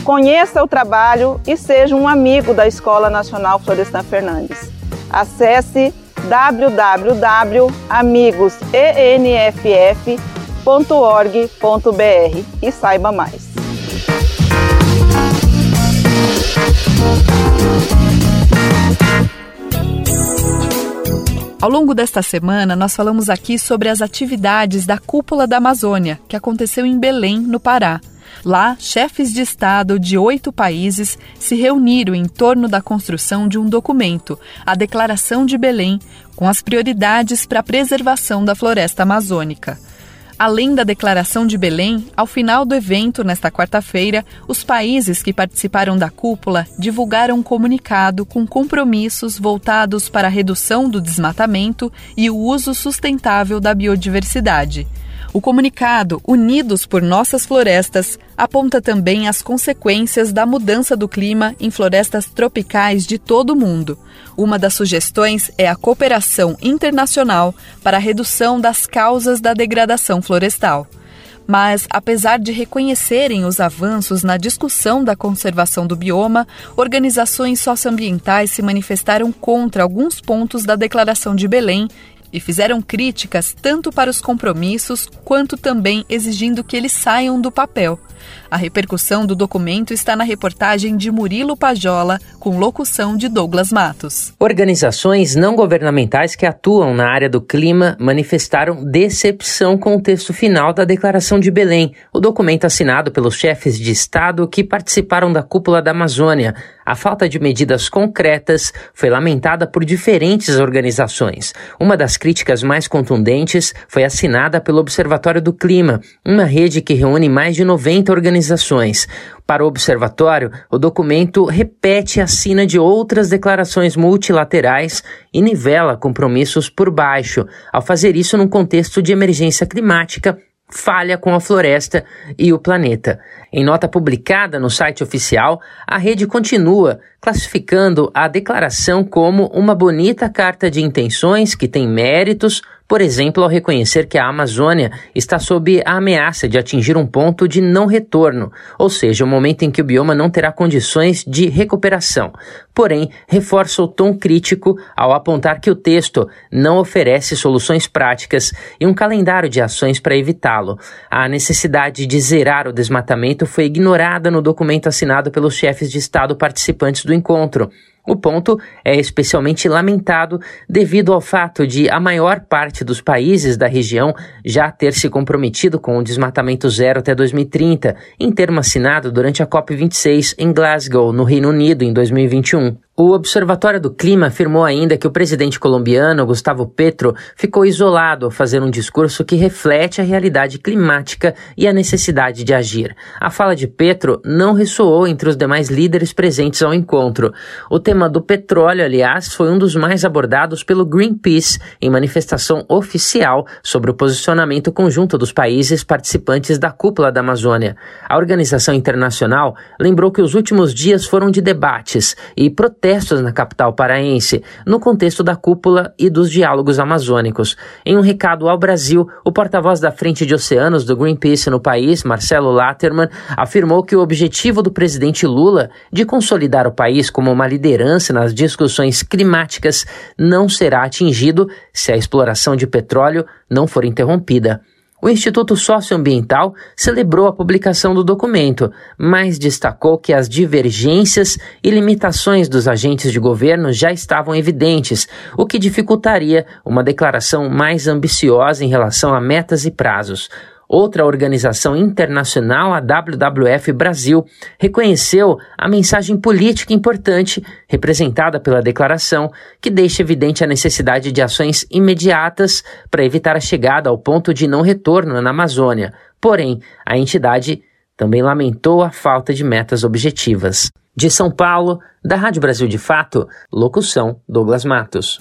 J: Conheça o trabalho e seja um amigo da Escola Nacional Florestan Fernandes. Acesse www.amigosenff.org.br e saiba mais.
C: Ao longo desta semana, nós falamos aqui sobre as atividades da Cúpula da Amazônia, que aconteceu em Belém, no Pará. Lá, chefes de Estado de oito países se reuniram em torno da construção de um documento, a Declaração de Belém, com as prioridades para a preservação da floresta amazônica. Além da Declaração de Belém, ao final do evento, nesta quarta-feira, os países que participaram da cúpula divulgaram um comunicado com compromissos voltados para a redução do desmatamento e o uso sustentável da biodiversidade. O comunicado Unidos por Nossas Florestas aponta também as consequências da mudança do clima em florestas tropicais de todo o mundo. Uma das sugestões é a cooperação internacional para a redução das causas da degradação florestal. Mas, apesar de reconhecerem os avanços na discussão da conservação do bioma, organizações socioambientais se manifestaram contra alguns pontos da Declaração de Belém e fizeram críticas tanto para os compromissos quanto também exigindo que eles saiam do papel. A repercussão do documento está na reportagem de Murilo Pajola, com locução de Douglas Matos.
G: Organizações não governamentais que atuam na área do clima manifestaram decepção com o texto final da Declaração de Belém, o documento assinado pelos chefes de Estado que participaram da cúpula da Amazônia. A falta de medidas concretas foi lamentada por diferentes organizações. Uma das críticas mais contundentes foi assinada pelo Observatório do Clima, uma rede que reúne mais de 90 organizações. Para o observatório, o documento repete a sina de outras declarações multilaterais e nivela compromissos por baixo, ao fazer isso num contexto de emergência climática falha com a floresta e o planeta. Em nota publicada no site oficial, a rede continua classificando a declaração como uma bonita carta de intenções que tem méritos, por exemplo, ao reconhecer que a Amazônia está sob a ameaça de atingir um ponto de não retorno, ou seja, o um momento em que o bioma não terá condições de recuperação. Porém, reforça o tom crítico ao apontar que o texto não oferece soluções práticas e um calendário de ações para evitá-lo. A necessidade de zerar o desmatamento foi ignorada no documento assinado pelos chefes de Estado participantes do encontro. O ponto é especialmente lamentado devido ao fato de a maior parte dos países da região já ter se comprometido com o desmatamento zero até 2030, em termo assinado durante a COP26 em Glasgow, no Reino Unido, em 2021. O Observatório do Clima afirmou ainda que o presidente colombiano Gustavo Petro ficou isolado ao fazer um discurso que reflete a realidade climática e a necessidade de agir. A fala de Petro não ressoou entre os demais líderes presentes ao encontro. O tema do petróleo, aliás, foi um dos mais abordados pelo Greenpeace em manifestação oficial sobre o posicionamento conjunto dos países participantes da cúpula da Amazônia. A organização internacional lembrou que os últimos dias foram de debates e protestos protestos na capital paraense, no contexto da cúpula e dos diálogos amazônicos. Em um recado ao Brasil, o porta-voz da Frente de Oceanos do Greenpeace no país, Marcelo Latterman, afirmou que o objetivo do presidente Lula de consolidar o país como uma liderança nas discussões climáticas não será atingido se a exploração de petróleo não for interrompida. O Instituto Socioambiental celebrou a publicação do documento, mas destacou que as divergências e limitações dos agentes de governo já estavam evidentes, o que dificultaria uma declaração mais ambiciosa em relação a metas e prazos. Outra organização internacional, a WWF Brasil, reconheceu a mensagem política importante representada pela declaração, que deixa evidente a necessidade de ações imediatas para evitar a chegada ao ponto de não retorno na Amazônia. Porém, a entidade também lamentou a falta de metas objetivas. De São Paulo, da Rádio Brasil de Fato, locução Douglas Matos.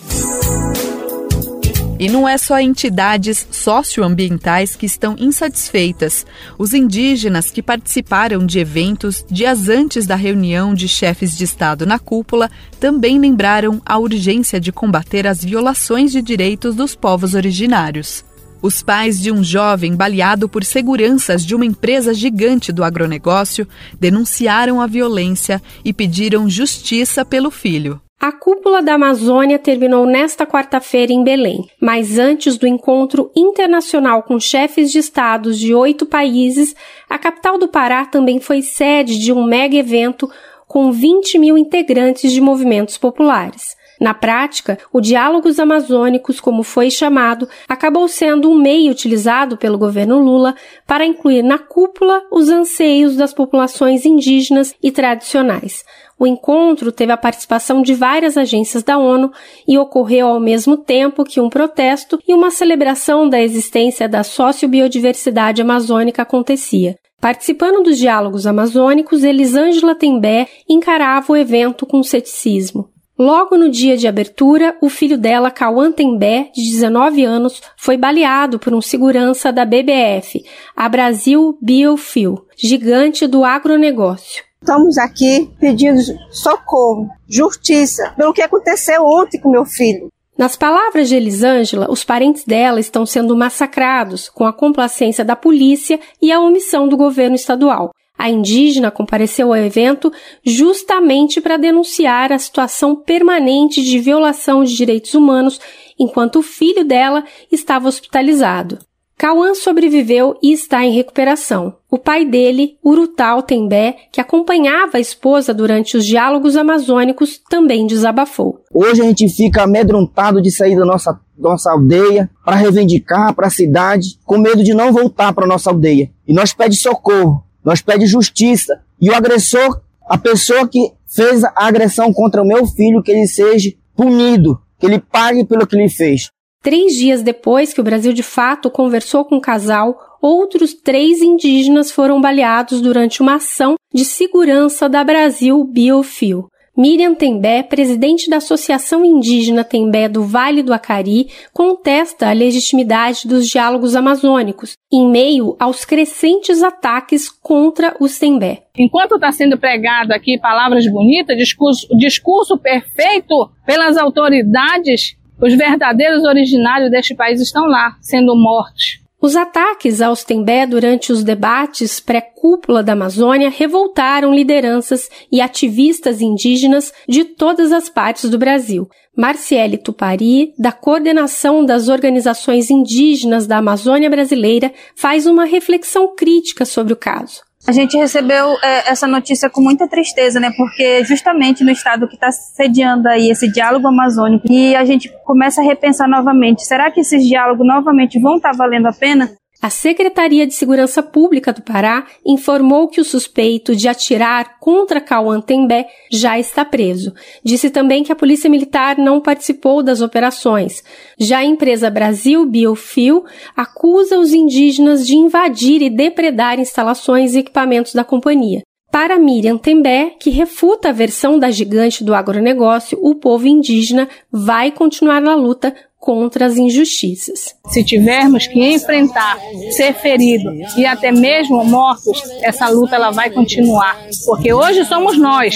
C: E não é só entidades socioambientais que estão insatisfeitas. Os indígenas que participaram de eventos dias antes da reunião de chefes de Estado na cúpula também lembraram a urgência de combater as violações de direitos dos povos originários. Os pais de um jovem baleado por seguranças de uma empresa gigante do agronegócio denunciaram a violência e pediram justiça pelo filho.
K: A cúpula da Amazônia terminou nesta quarta-feira em Belém, mas antes do encontro internacional com chefes de estados de oito países, a capital do Pará também foi sede de um mega evento com 20 mil integrantes de movimentos populares. Na prática, o Diálogos Amazônicos, como foi chamado, acabou sendo um meio utilizado pelo governo Lula para incluir na cúpula os anseios das populações indígenas e tradicionais. O encontro teve a participação de várias agências da ONU e ocorreu ao mesmo tempo que um protesto e uma celebração da existência da sociobiodiversidade amazônica acontecia. Participando dos diálogos amazônicos, Elisângela Tembé encarava o evento com ceticismo. Logo no dia de abertura, o filho dela, Cauã Tembé, de 19 anos, foi baleado por um segurança da BBF, a Brasil Biofuel, gigante do agronegócio.
L: Estamos aqui pedindo socorro, justiça, pelo que aconteceu ontem com meu filho.
K: Nas palavras de Elisângela, os parentes dela estão sendo massacrados com a complacência da polícia e a omissão do governo estadual. A indígena compareceu ao evento justamente para denunciar a situação permanente de violação de direitos humanos enquanto o filho dela estava hospitalizado. Cauã sobreviveu e está em recuperação. O pai dele, Urutau Tembé, que acompanhava a esposa durante os diálogos amazônicos, também desabafou.
M: Hoje a gente fica amedrontado de sair da nossa, nossa aldeia para reivindicar para a cidade, com medo de não voltar para nossa aldeia. E nós pedimos socorro. Nós pedimos justiça. E o agressor, a pessoa que fez a agressão contra o meu filho, que ele seja punido, que ele pague pelo que ele fez.
K: Três dias depois que o Brasil de fato conversou com o casal, outros três indígenas foram baleados durante uma ação de segurança da Brasil Biofil. Miriam Tembé, presidente da Associação Indígena Tembé do Vale do Acari, contesta a legitimidade dos diálogos amazônicos, em meio aos crescentes ataques contra os Tembé.
N: Enquanto está sendo pregado aqui palavras bonitas, discurso, discurso perfeito pelas autoridades, os verdadeiros originários deste país estão lá, sendo mortos.
K: Os ataques aos Tembé durante os debates pré-cúpula da Amazônia revoltaram lideranças e ativistas indígenas de todas as partes do Brasil. Marciele Tupari, da Coordenação das Organizações Indígenas da Amazônia Brasileira, faz uma reflexão crítica sobre o caso.
O: A gente recebeu é, essa notícia com muita tristeza, né? Porque justamente no estado que está sediando aí esse diálogo amazônico e a gente começa a repensar novamente: será que esses diálogos novamente vão estar tá valendo a pena?
K: A Secretaria de Segurança Pública do Pará informou que o suspeito de atirar contra Cauã Tembé já está preso. Disse também que a Polícia Militar não participou das operações. Já a empresa Brasil Biofil acusa os indígenas de invadir e depredar instalações e equipamentos da companhia. Para Miriam Tembé, que refuta a versão da gigante do agronegócio, o povo indígena vai continuar na luta contra as injustiças.
N: Se tivermos que enfrentar, ser ferido e até mesmo mortos, essa luta ela vai continuar, porque hoje somos nós,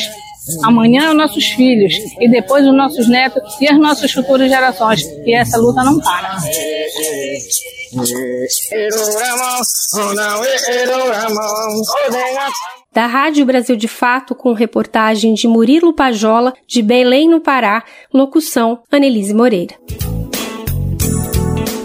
N: amanhã os nossos filhos e depois os nossos netos e as nossas futuras gerações. E essa luta não para.
K: Da Rádio Brasil de Fato, com reportagem de Murilo Pajola, de Belém, no Pará, locução Anelise Moreira.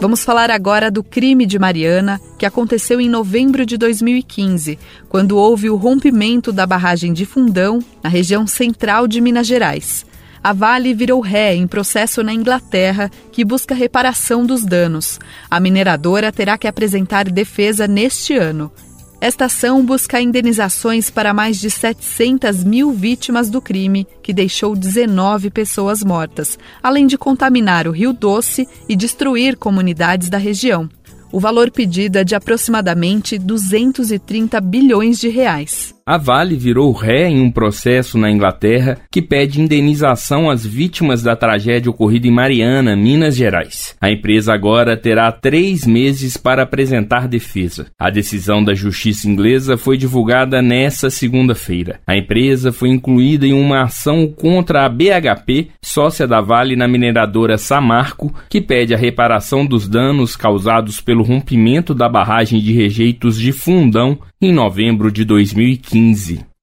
C: Vamos falar agora do crime de Mariana, que aconteceu em novembro de 2015, quando houve o rompimento da barragem de Fundão, na região central de Minas Gerais. A Vale virou ré em processo na Inglaterra que busca reparação dos danos. A mineradora terá que apresentar defesa neste ano. Esta ação busca indenizações para mais de 700 mil vítimas do crime, que deixou 19 pessoas mortas, além de contaminar o Rio Doce e destruir comunidades da região. O valor pedido é de aproximadamente 230 bilhões de reais.
P: A Vale virou ré em um processo na Inglaterra que pede indenização às vítimas da tragédia ocorrida em Mariana, Minas Gerais. A empresa agora terá três meses para apresentar defesa. A decisão da justiça inglesa foi divulgada nesta segunda-feira. A empresa foi incluída em uma ação contra a BHP, sócia da Vale na mineradora Samarco, que pede a reparação dos danos causados pelo rompimento da barragem de rejeitos de Fundão em novembro de 2015.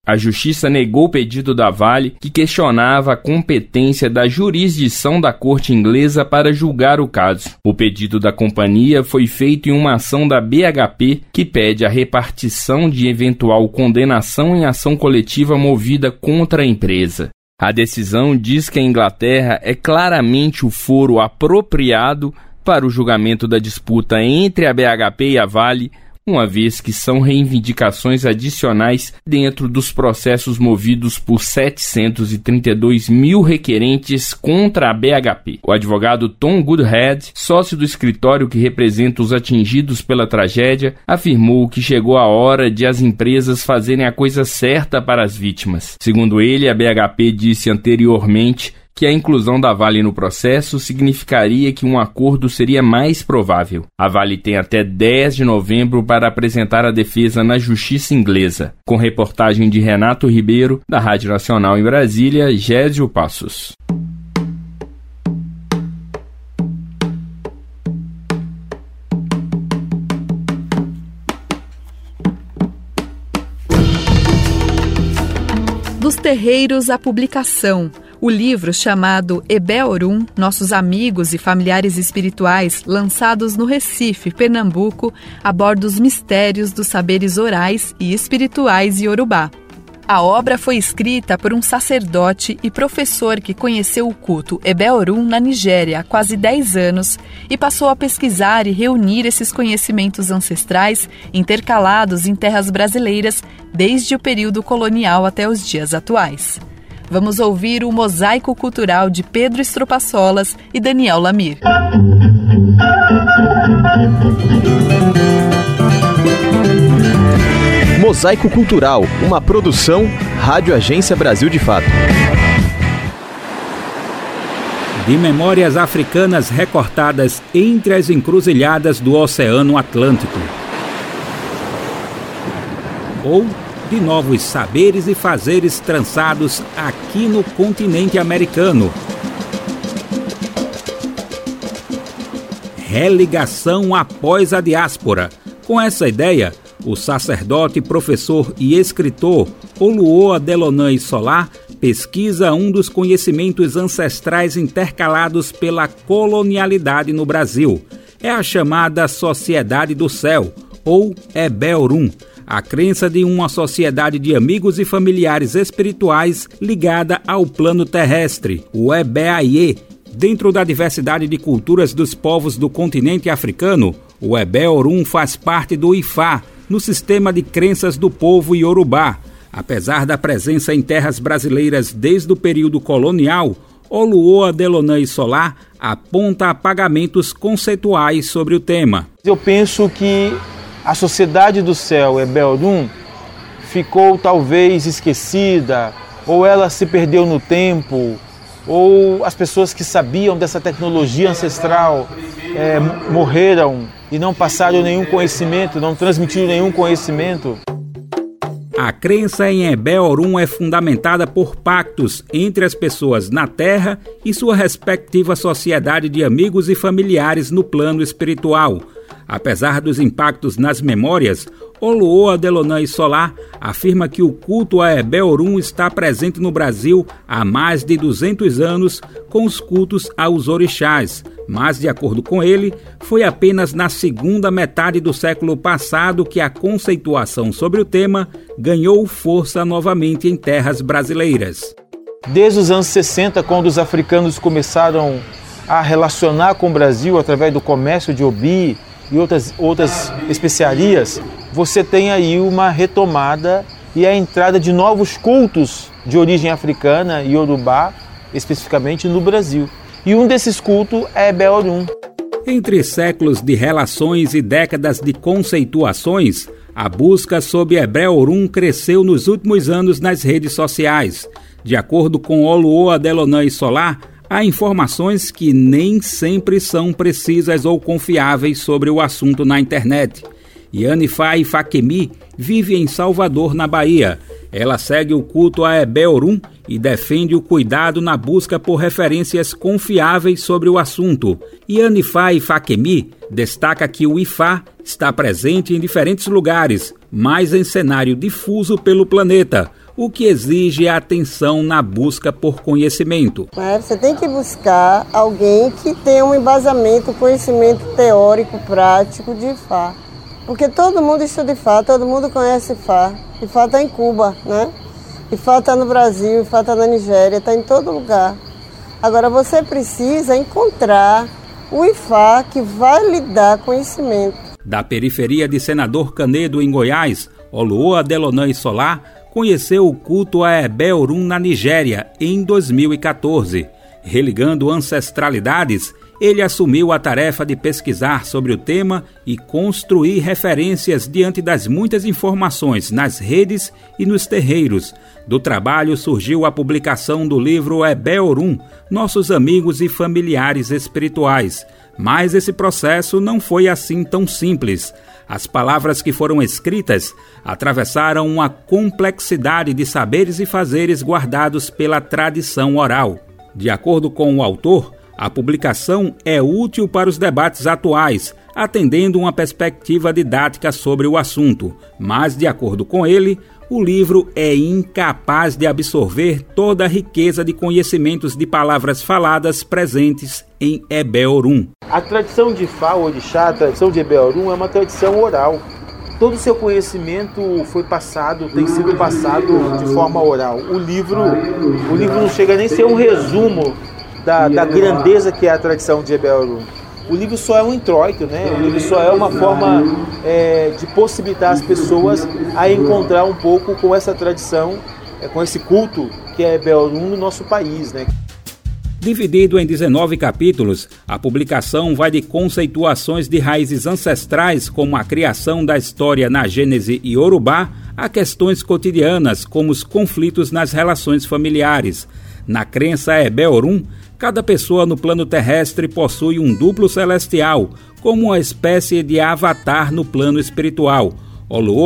P: A justiça negou o pedido da Vale, que questionava a competência da jurisdição da corte inglesa para julgar o caso. O pedido da companhia foi feito em uma ação da BHP, que pede a repartição de eventual condenação em ação coletiva movida contra a empresa. A decisão diz que a Inglaterra é claramente o foro apropriado para o julgamento da disputa entre a BHP e a Vale uma vez que são reivindicações adicionais dentro dos processos movidos por 732 mil requerentes contra a BHP. O advogado Tom Goodhead, sócio do escritório que representa os atingidos pela tragédia, afirmou que chegou a hora de as empresas fazerem a coisa certa para as vítimas. Segundo ele, a BHP disse anteriormente que a inclusão da Vale no processo significaria que um acordo seria mais provável. A Vale tem até 10 de novembro para apresentar a defesa na justiça inglesa. Com reportagem de Renato Ribeiro, da Rádio Nacional em Brasília, Gésio Passos.
C: Dos terreiros à publicação. O livro chamado Ebeorum, Nossos Amigos e Familiares Espirituais, lançados no Recife, Pernambuco, aborda os mistérios dos saberes orais e espirituais Yorubá. A obra foi escrita por um sacerdote e professor que conheceu o culto Ebeorum na Nigéria há quase 10 anos e passou a pesquisar e reunir esses conhecimentos ancestrais intercalados em terras brasileiras desde o período colonial até os dias atuais. Vamos ouvir o Mosaico Cultural de Pedro Estropaçolas e Daniel Lamir.
Q: Mosaico Cultural, uma produção Rádio Agência Brasil de Fato.
R: De memórias africanas recortadas entre as encruzilhadas do Oceano Atlântico. Ou de novos saberes e fazeres trançados aqui no continente americano. Religação após a diáspora. Com essa ideia, o sacerdote, professor e escritor Oluoa Delonã Solar pesquisa um dos conhecimentos ancestrais intercalados pela colonialidade no Brasil. É a chamada Sociedade do Céu, ou Ebelrum, a crença de uma sociedade de amigos e familiares espirituais ligada ao plano terrestre, o Ebeaie. Dentro da diversidade de culturas dos povos do continente africano, o Ebeorum faz parte do Ifá, no sistema de crenças do povo iorubá. Apesar da presença em terras brasileiras desde o período colonial, Oluoa Delonã e Solar aponta apagamentos conceituais sobre o tema.
S: Eu penso que a sociedade do céu, Ebeldum, ficou talvez esquecida, ou ela se perdeu no tempo, ou as pessoas que sabiam dessa tecnologia ancestral é, morreram e não passaram nenhum conhecimento, não transmitiram nenhum conhecimento.
R: A crença em Ebeorum é fundamentada por pactos entre as pessoas na Terra e sua respectiva sociedade de amigos e familiares no plano espiritual Apesar dos impactos nas memórias, Oluoa Delonã Solar afirma que o culto a Ebeorum está presente no Brasil há mais de 200 anos com os cultos aos orixás, mas, de acordo com ele, foi apenas na segunda metade do século passado que a conceituação sobre o tema ganhou força novamente em terras brasileiras.
S: Desde os anos 60, quando os africanos começaram a relacionar com o Brasil através do comércio de obi, e outras, outras especiarias, você tem aí uma retomada e a entrada de novos cultos de origem africana e urubá, especificamente no Brasil. E um desses cultos é Beorum.
R: Entre séculos de relações e décadas de conceituações, a busca sob Hebreu Orum cresceu nos últimos anos nas redes sociais. De acordo com Oluo Adelonã Solar, há informações que nem sempre são precisas ou confiáveis sobre o assunto na internet. Yanifai Fakemi vive em Salvador, na Bahia. Ela segue o culto a Ebeorum e defende o cuidado na busca por referências confiáveis sobre o assunto. Yanifai Fakemi destaca que o Ifá está presente em diferentes lugares, mas em cenário difuso pelo planeta, o que exige atenção na busca por conhecimento.
T: É, você tem que buscar alguém que tenha um embasamento, conhecimento teórico, prático de Ifá. Porque todo mundo estuda Ifá, todo mundo conhece Ifá. Ifá está em Cuba, né? Ifá está no Brasil, Ifá está na Nigéria, está em todo lugar. Agora você precisa encontrar o Ifá que vai lhe dar conhecimento.
R: Da periferia de Senador Canedo, em Goiás, Oluoa Delonã e Solar conheceu o culto a Ebeorum na Nigéria em 2014. Religando ancestralidades, ele assumiu a tarefa de pesquisar sobre o tema e construir referências diante das muitas informações nas redes e nos terreiros. Do trabalho surgiu a publicação do livro Ebeorum, Nossos Amigos e Familiares Espirituais. Mas esse processo não foi assim tão simples. As palavras que foram escritas atravessaram uma complexidade de saberes e fazeres guardados pela tradição oral. De acordo com o autor, a publicação é útil para os debates atuais, atendendo uma perspectiva didática sobre o assunto, mas, de acordo com ele, o livro é incapaz de absorver toda a riqueza de conhecimentos de palavras faladas presentes em Ebeorum.
S: A tradição de Fá, Orixá, a tradição de Ebeorum é uma tradição oral. Todo o seu conhecimento foi passado, tem sido passado de forma oral. O livro, o livro não chega nem a ser um resumo da, da grandeza que é a tradição de Ebeorum. O livro só é um introito, né? O livro só é uma forma é, de possibilitar as pessoas a encontrar um pouco com essa tradição, é, com esse culto que é Ebeorum no nosso país, né?
R: Dividido em 19 capítulos, a publicação vai de conceituações de raízes ancestrais, como a criação da história na Gênese e Urubá, a questões cotidianas, como os conflitos nas relações familiares. Na crença Ebeorum, Cada pessoa no plano terrestre possui um duplo celestial, como uma espécie de avatar no plano espiritual.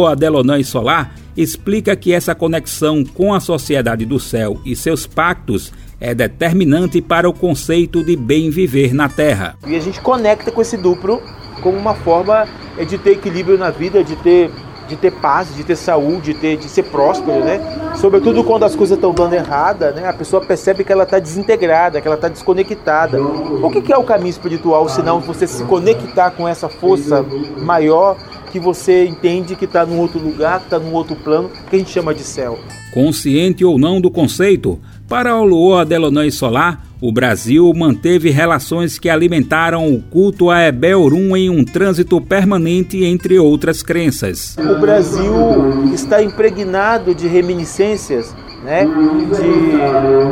R: Adelonã e Solar explica que essa conexão com a sociedade do céu e seus pactos é determinante para o conceito de bem viver na Terra.
S: E a gente conecta com esse duplo como uma forma de ter equilíbrio na vida, de ter de ter paz, de ter saúde, de, ter, de ser próspero, né? Sobretudo quando as coisas estão dando errada, né? A pessoa percebe que ela está desintegrada, que ela está desconectada. O que, que é o caminho espiritual, senão você se conectar com essa força maior que você entende que está num outro lugar, que está num outro plano, que a gente chama de céu.
R: Consciente ou não do conceito, para o Luo Adelonã e Solar, o Brasil manteve relações que alimentaram o culto a Ebeorum em um trânsito permanente entre outras crenças.
S: O Brasil está impregnado de reminiscências, né,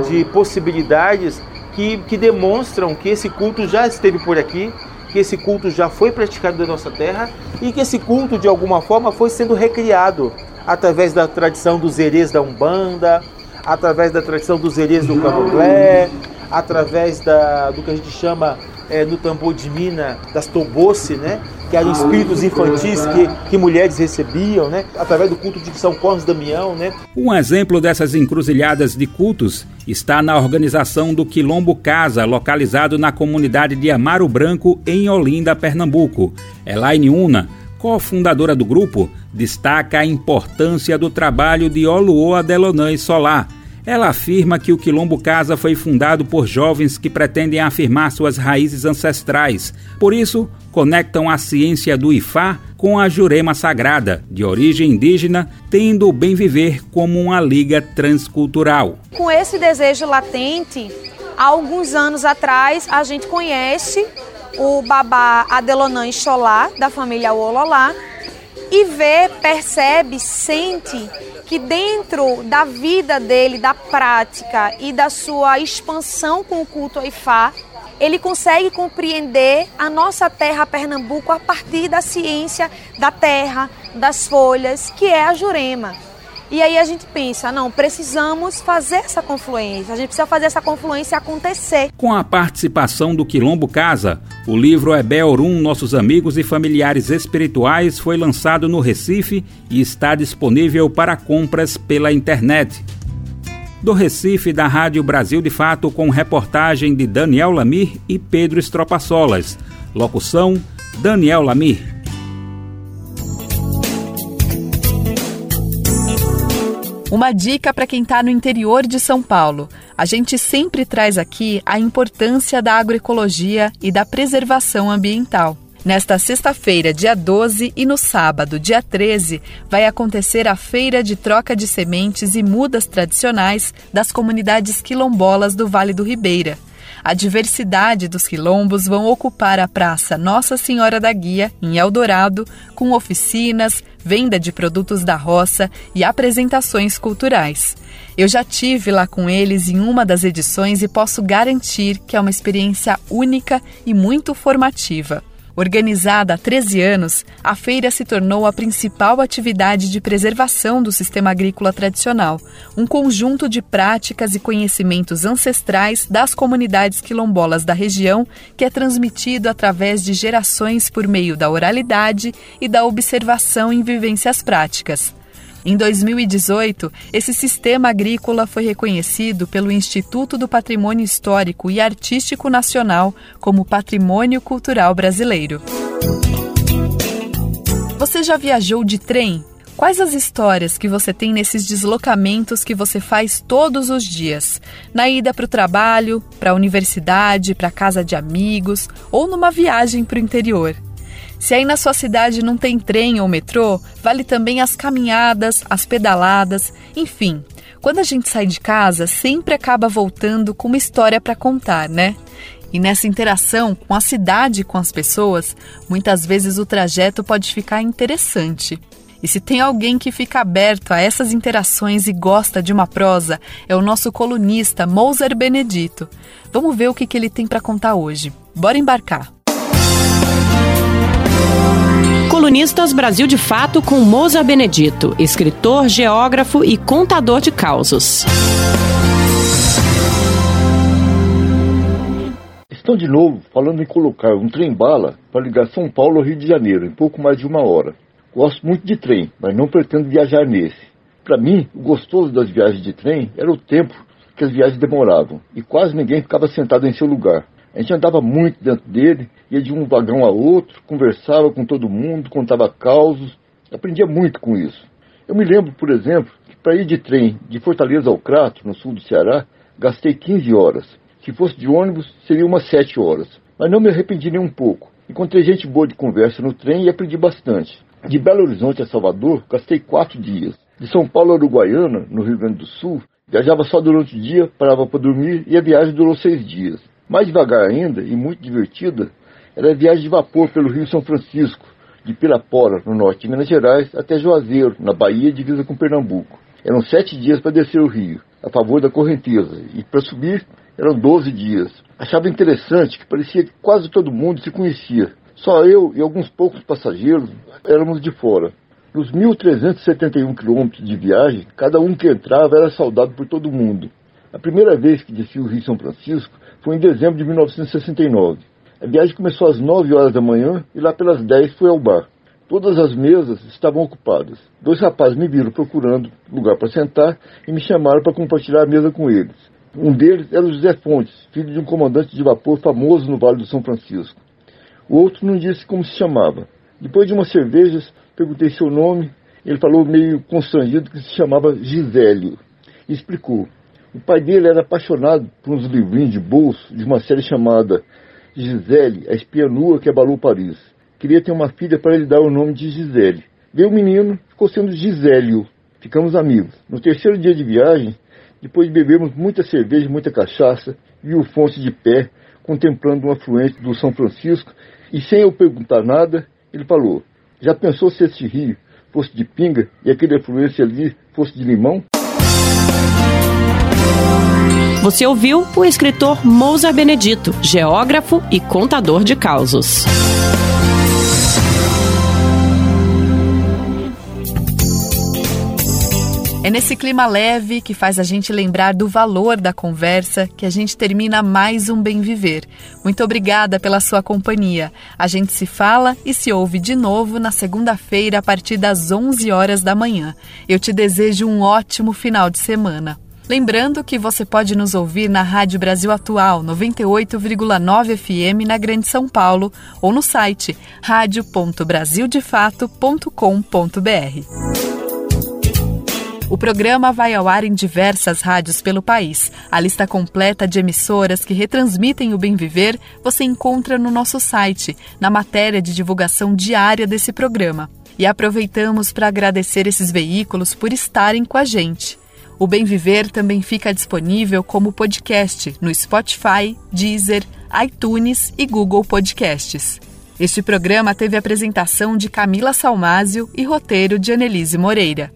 S: de, de possibilidades que, que demonstram que esse culto já esteve por aqui, que esse culto já foi praticado na nossa terra e que esse culto, de alguma forma, foi sendo recriado através da tradição dos herês da Umbanda, através da tradição dos herês do Candomblé, através da, do que a gente chama é, no tambor de mina das tobosse, né? que eram espíritos infantis que, que mulheres recebiam, né? através do culto de São Cosme Damião. Né?
R: Um exemplo dessas encruzilhadas de cultos está na organização do Quilombo Casa, localizado na comunidade de Amaro Branco, em Olinda, Pernambuco. Elaine Una, cofundadora do grupo, destaca a importância do trabalho de Oluo Adelonã e Solar, ela afirma que o Quilombo Casa foi fundado por jovens que pretendem afirmar suas raízes ancestrais. Por isso, conectam a ciência do Ifá com a Jurema Sagrada, de origem indígena, tendo o bem viver como uma liga transcultural.
U: Com esse desejo latente, há alguns anos atrás, a gente conhece o babá Adelonã Xolá, da família Ololá, e vê, percebe, sente que dentro da vida dele, da prática e da sua expansão com o culto Ifá, ele consegue compreender a nossa terra Pernambuco a partir da ciência da terra, das folhas, que é a Jurema. E aí a gente pensa, não, precisamos fazer essa confluência, a gente precisa fazer essa confluência acontecer.
R: Com a participação do Quilombo Casa, o livro Ebé Orum, Nossos Amigos e Familiares Espirituais foi lançado no Recife e está disponível para compras pela internet. Do Recife, da Rádio Brasil de Fato, com reportagem de Daniel Lamir e Pedro Estropaçolas. Locução: Daniel Lamir.
C: Uma dica para quem está no interior de São Paulo. A gente sempre traz aqui a importância da agroecologia e da preservação ambiental. Nesta sexta-feira, dia 12, e no sábado, dia 13, vai acontecer a feira de troca de sementes e mudas tradicionais das comunidades quilombolas do Vale do Ribeira. A diversidade dos quilombos vão ocupar a Praça Nossa Senhora da Guia, em Eldorado, com oficinas, venda de produtos da roça e apresentações culturais. Eu já tive lá com eles em uma das edições e posso garantir que é uma experiência única e muito formativa. Organizada há 13 anos, a feira se tornou a principal atividade de preservação do sistema agrícola tradicional, um conjunto de práticas e conhecimentos ancestrais das comunidades quilombolas da região que é transmitido através de gerações por meio da oralidade e da observação em vivências práticas. Em 2018, esse sistema agrícola foi reconhecido pelo Instituto do Patrimônio Histórico e Artístico Nacional como Patrimônio Cultural Brasileiro. Você já viajou de trem? Quais as histórias que você tem nesses deslocamentos que você faz todos os dias? Na ida para o trabalho, para a universidade, para casa de amigos ou numa viagem para o interior? Se aí na sua cidade não tem trem ou metrô, vale também as caminhadas, as pedaladas, enfim. Quando a gente sai de casa, sempre acaba voltando com uma história para contar, né? E nessa interação com a cidade e com as pessoas, muitas vezes o trajeto pode ficar interessante. E se tem alguém que fica aberto a essas interações e gosta de uma prosa, é o nosso colunista Moser Benedito. Vamos ver o que, que ele tem para contar hoje. Bora embarcar!
A: Colunistas Brasil de Fato com Moza Benedito, escritor, geógrafo e contador de causos.
V: Estão de novo falando em colocar um trem-bala para ligar São Paulo ao Rio de Janeiro em pouco mais de uma hora. Gosto muito de trem, mas não pretendo viajar nesse. Para mim, o gostoso das viagens de trem era o tempo que as viagens demoravam e quase ninguém ficava sentado em seu lugar. A gente andava muito dentro dele, ia de um vagão a outro, conversava com todo mundo, contava causos, aprendia muito com isso. Eu me lembro, por exemplo, que para ir de trem de Fortaleza ao Crato, no sul do Ceará, gastei 15 horas. Se fosse de ônibus, seria umas 7 horas. Mas não me arrependi nem um pouco. Encontrei gente boa de conversa no trem e aprendi bastante. De Belo Horizonte a Salvador, gastei 4 dias. De São Paulo a Uruguaiana, no Rio Grande do Sul, viajava só durante o dia, parava para dormir e a viagem durou 6 dias. Mais devagar ainda, e muito divertida, era a viagem de vapor pelo Rio São Francisco, de Pirapora, no norte de Minas Gerais, até Juazeiro, na Bahia, divisa com Pernambuco. Eram sete dias para descer o rio, a favor da correnteza, e para subir eram doze dias. Achava interessante que parecia que quase todo mundo se conhecia. Só eu e alguns poucos passageiros éramos de fora. Nos 1.371 quilômetros de viagem, cada um que entrava era saudado por todo mundo. A primeira vez que desci o Rio São Francisco foi em dezembro de 1969. A viagem começou às 9 horas da manhã e lá pelas 10 fui ao bar. Todas as mesas estavam ocupadas. Dois rapazes me viram procurando lugar para sentar e me chamaram para compartilhar a mesa com eles. Um deles era o José Fontes, filho de um comandante de vapor famoso no Vale do São Francisco. O outro não disse como se chamava. Depois de umas cervejas, perguntei seu nome. Ele falou meio constrangido que se chamava Gisélio. E explicou. O pai dele era apaixonado por uns livrinhos de bolso de uma série chamada Gisele, a espia nua que abalou Paris. Queria ter uma filha para ele dar o nome de Gisele. Veio o menino, ficou sendo Gisélio. Ficamos amigos. No terceiro dia de viagem, depois de bebermos muita cerveja e muita cachaça, vi o Fonte de pé, contemplando um afluente do São Francisco, e sem eu perguntar nada, ele falou: Já pensou se esse rio fosse de pinga e aquele afluente ali fosse de limão?
A: Você ouviu o escritor Mousa Benedito, geógrafo e contador de causos.
C: É nesse clima leve que faz a gente lembrar do valor da conversa que a gente termina mais um Bem Viver. Muito obrigada pela sua companhia. A gente se fala e se ouve de novo na segunda-feira a partir das 11 horas da manhã. Eu te desejo um ótimo final de semana. Lembrando que você pode nos ouvir na Rádio Brasil Atual 98,9 FM na Grande São Paulo ou no site radio.brasildefato.com.br. O programa vai ao ar em diversas rádios pelo país. A lista completa de emissoras que retransmitem o Bem Viver você encontra no nosso site, na matéria de divulgação diária desse programa. E aproveitamos para agradecer esses veículos por estarem com a gente. O Bem Viver também fica disponível como podcast no Spotify, Deezer, iTunes e Google Podcasts. Este programa teve apresentação de Camila Salmásio e roteiro de Annelise Moreira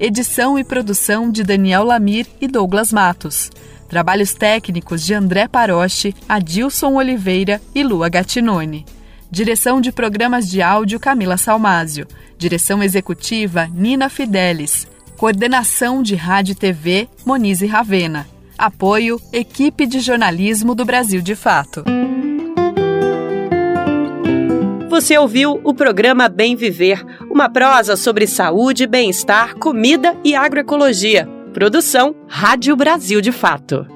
C: edição e produção de Daniel Lamir e Douglas Matos. Trabalhos técnicos de André Paroche, Adilson Oliveira e Lua Gattinone. Direção de programas de áudio Camila Salmásio. Direção executiva Nina Fidelis. Coordenação de Rádio e TV Monize Ravena. Apoio Equipe de Jornalismo do Brasil de Fato.
A: Você ouviu o programa Bem Viver, uma prosa sobre saúde, bem-estar, comida e agroecologia. Produção Rádio Brasil de Fato.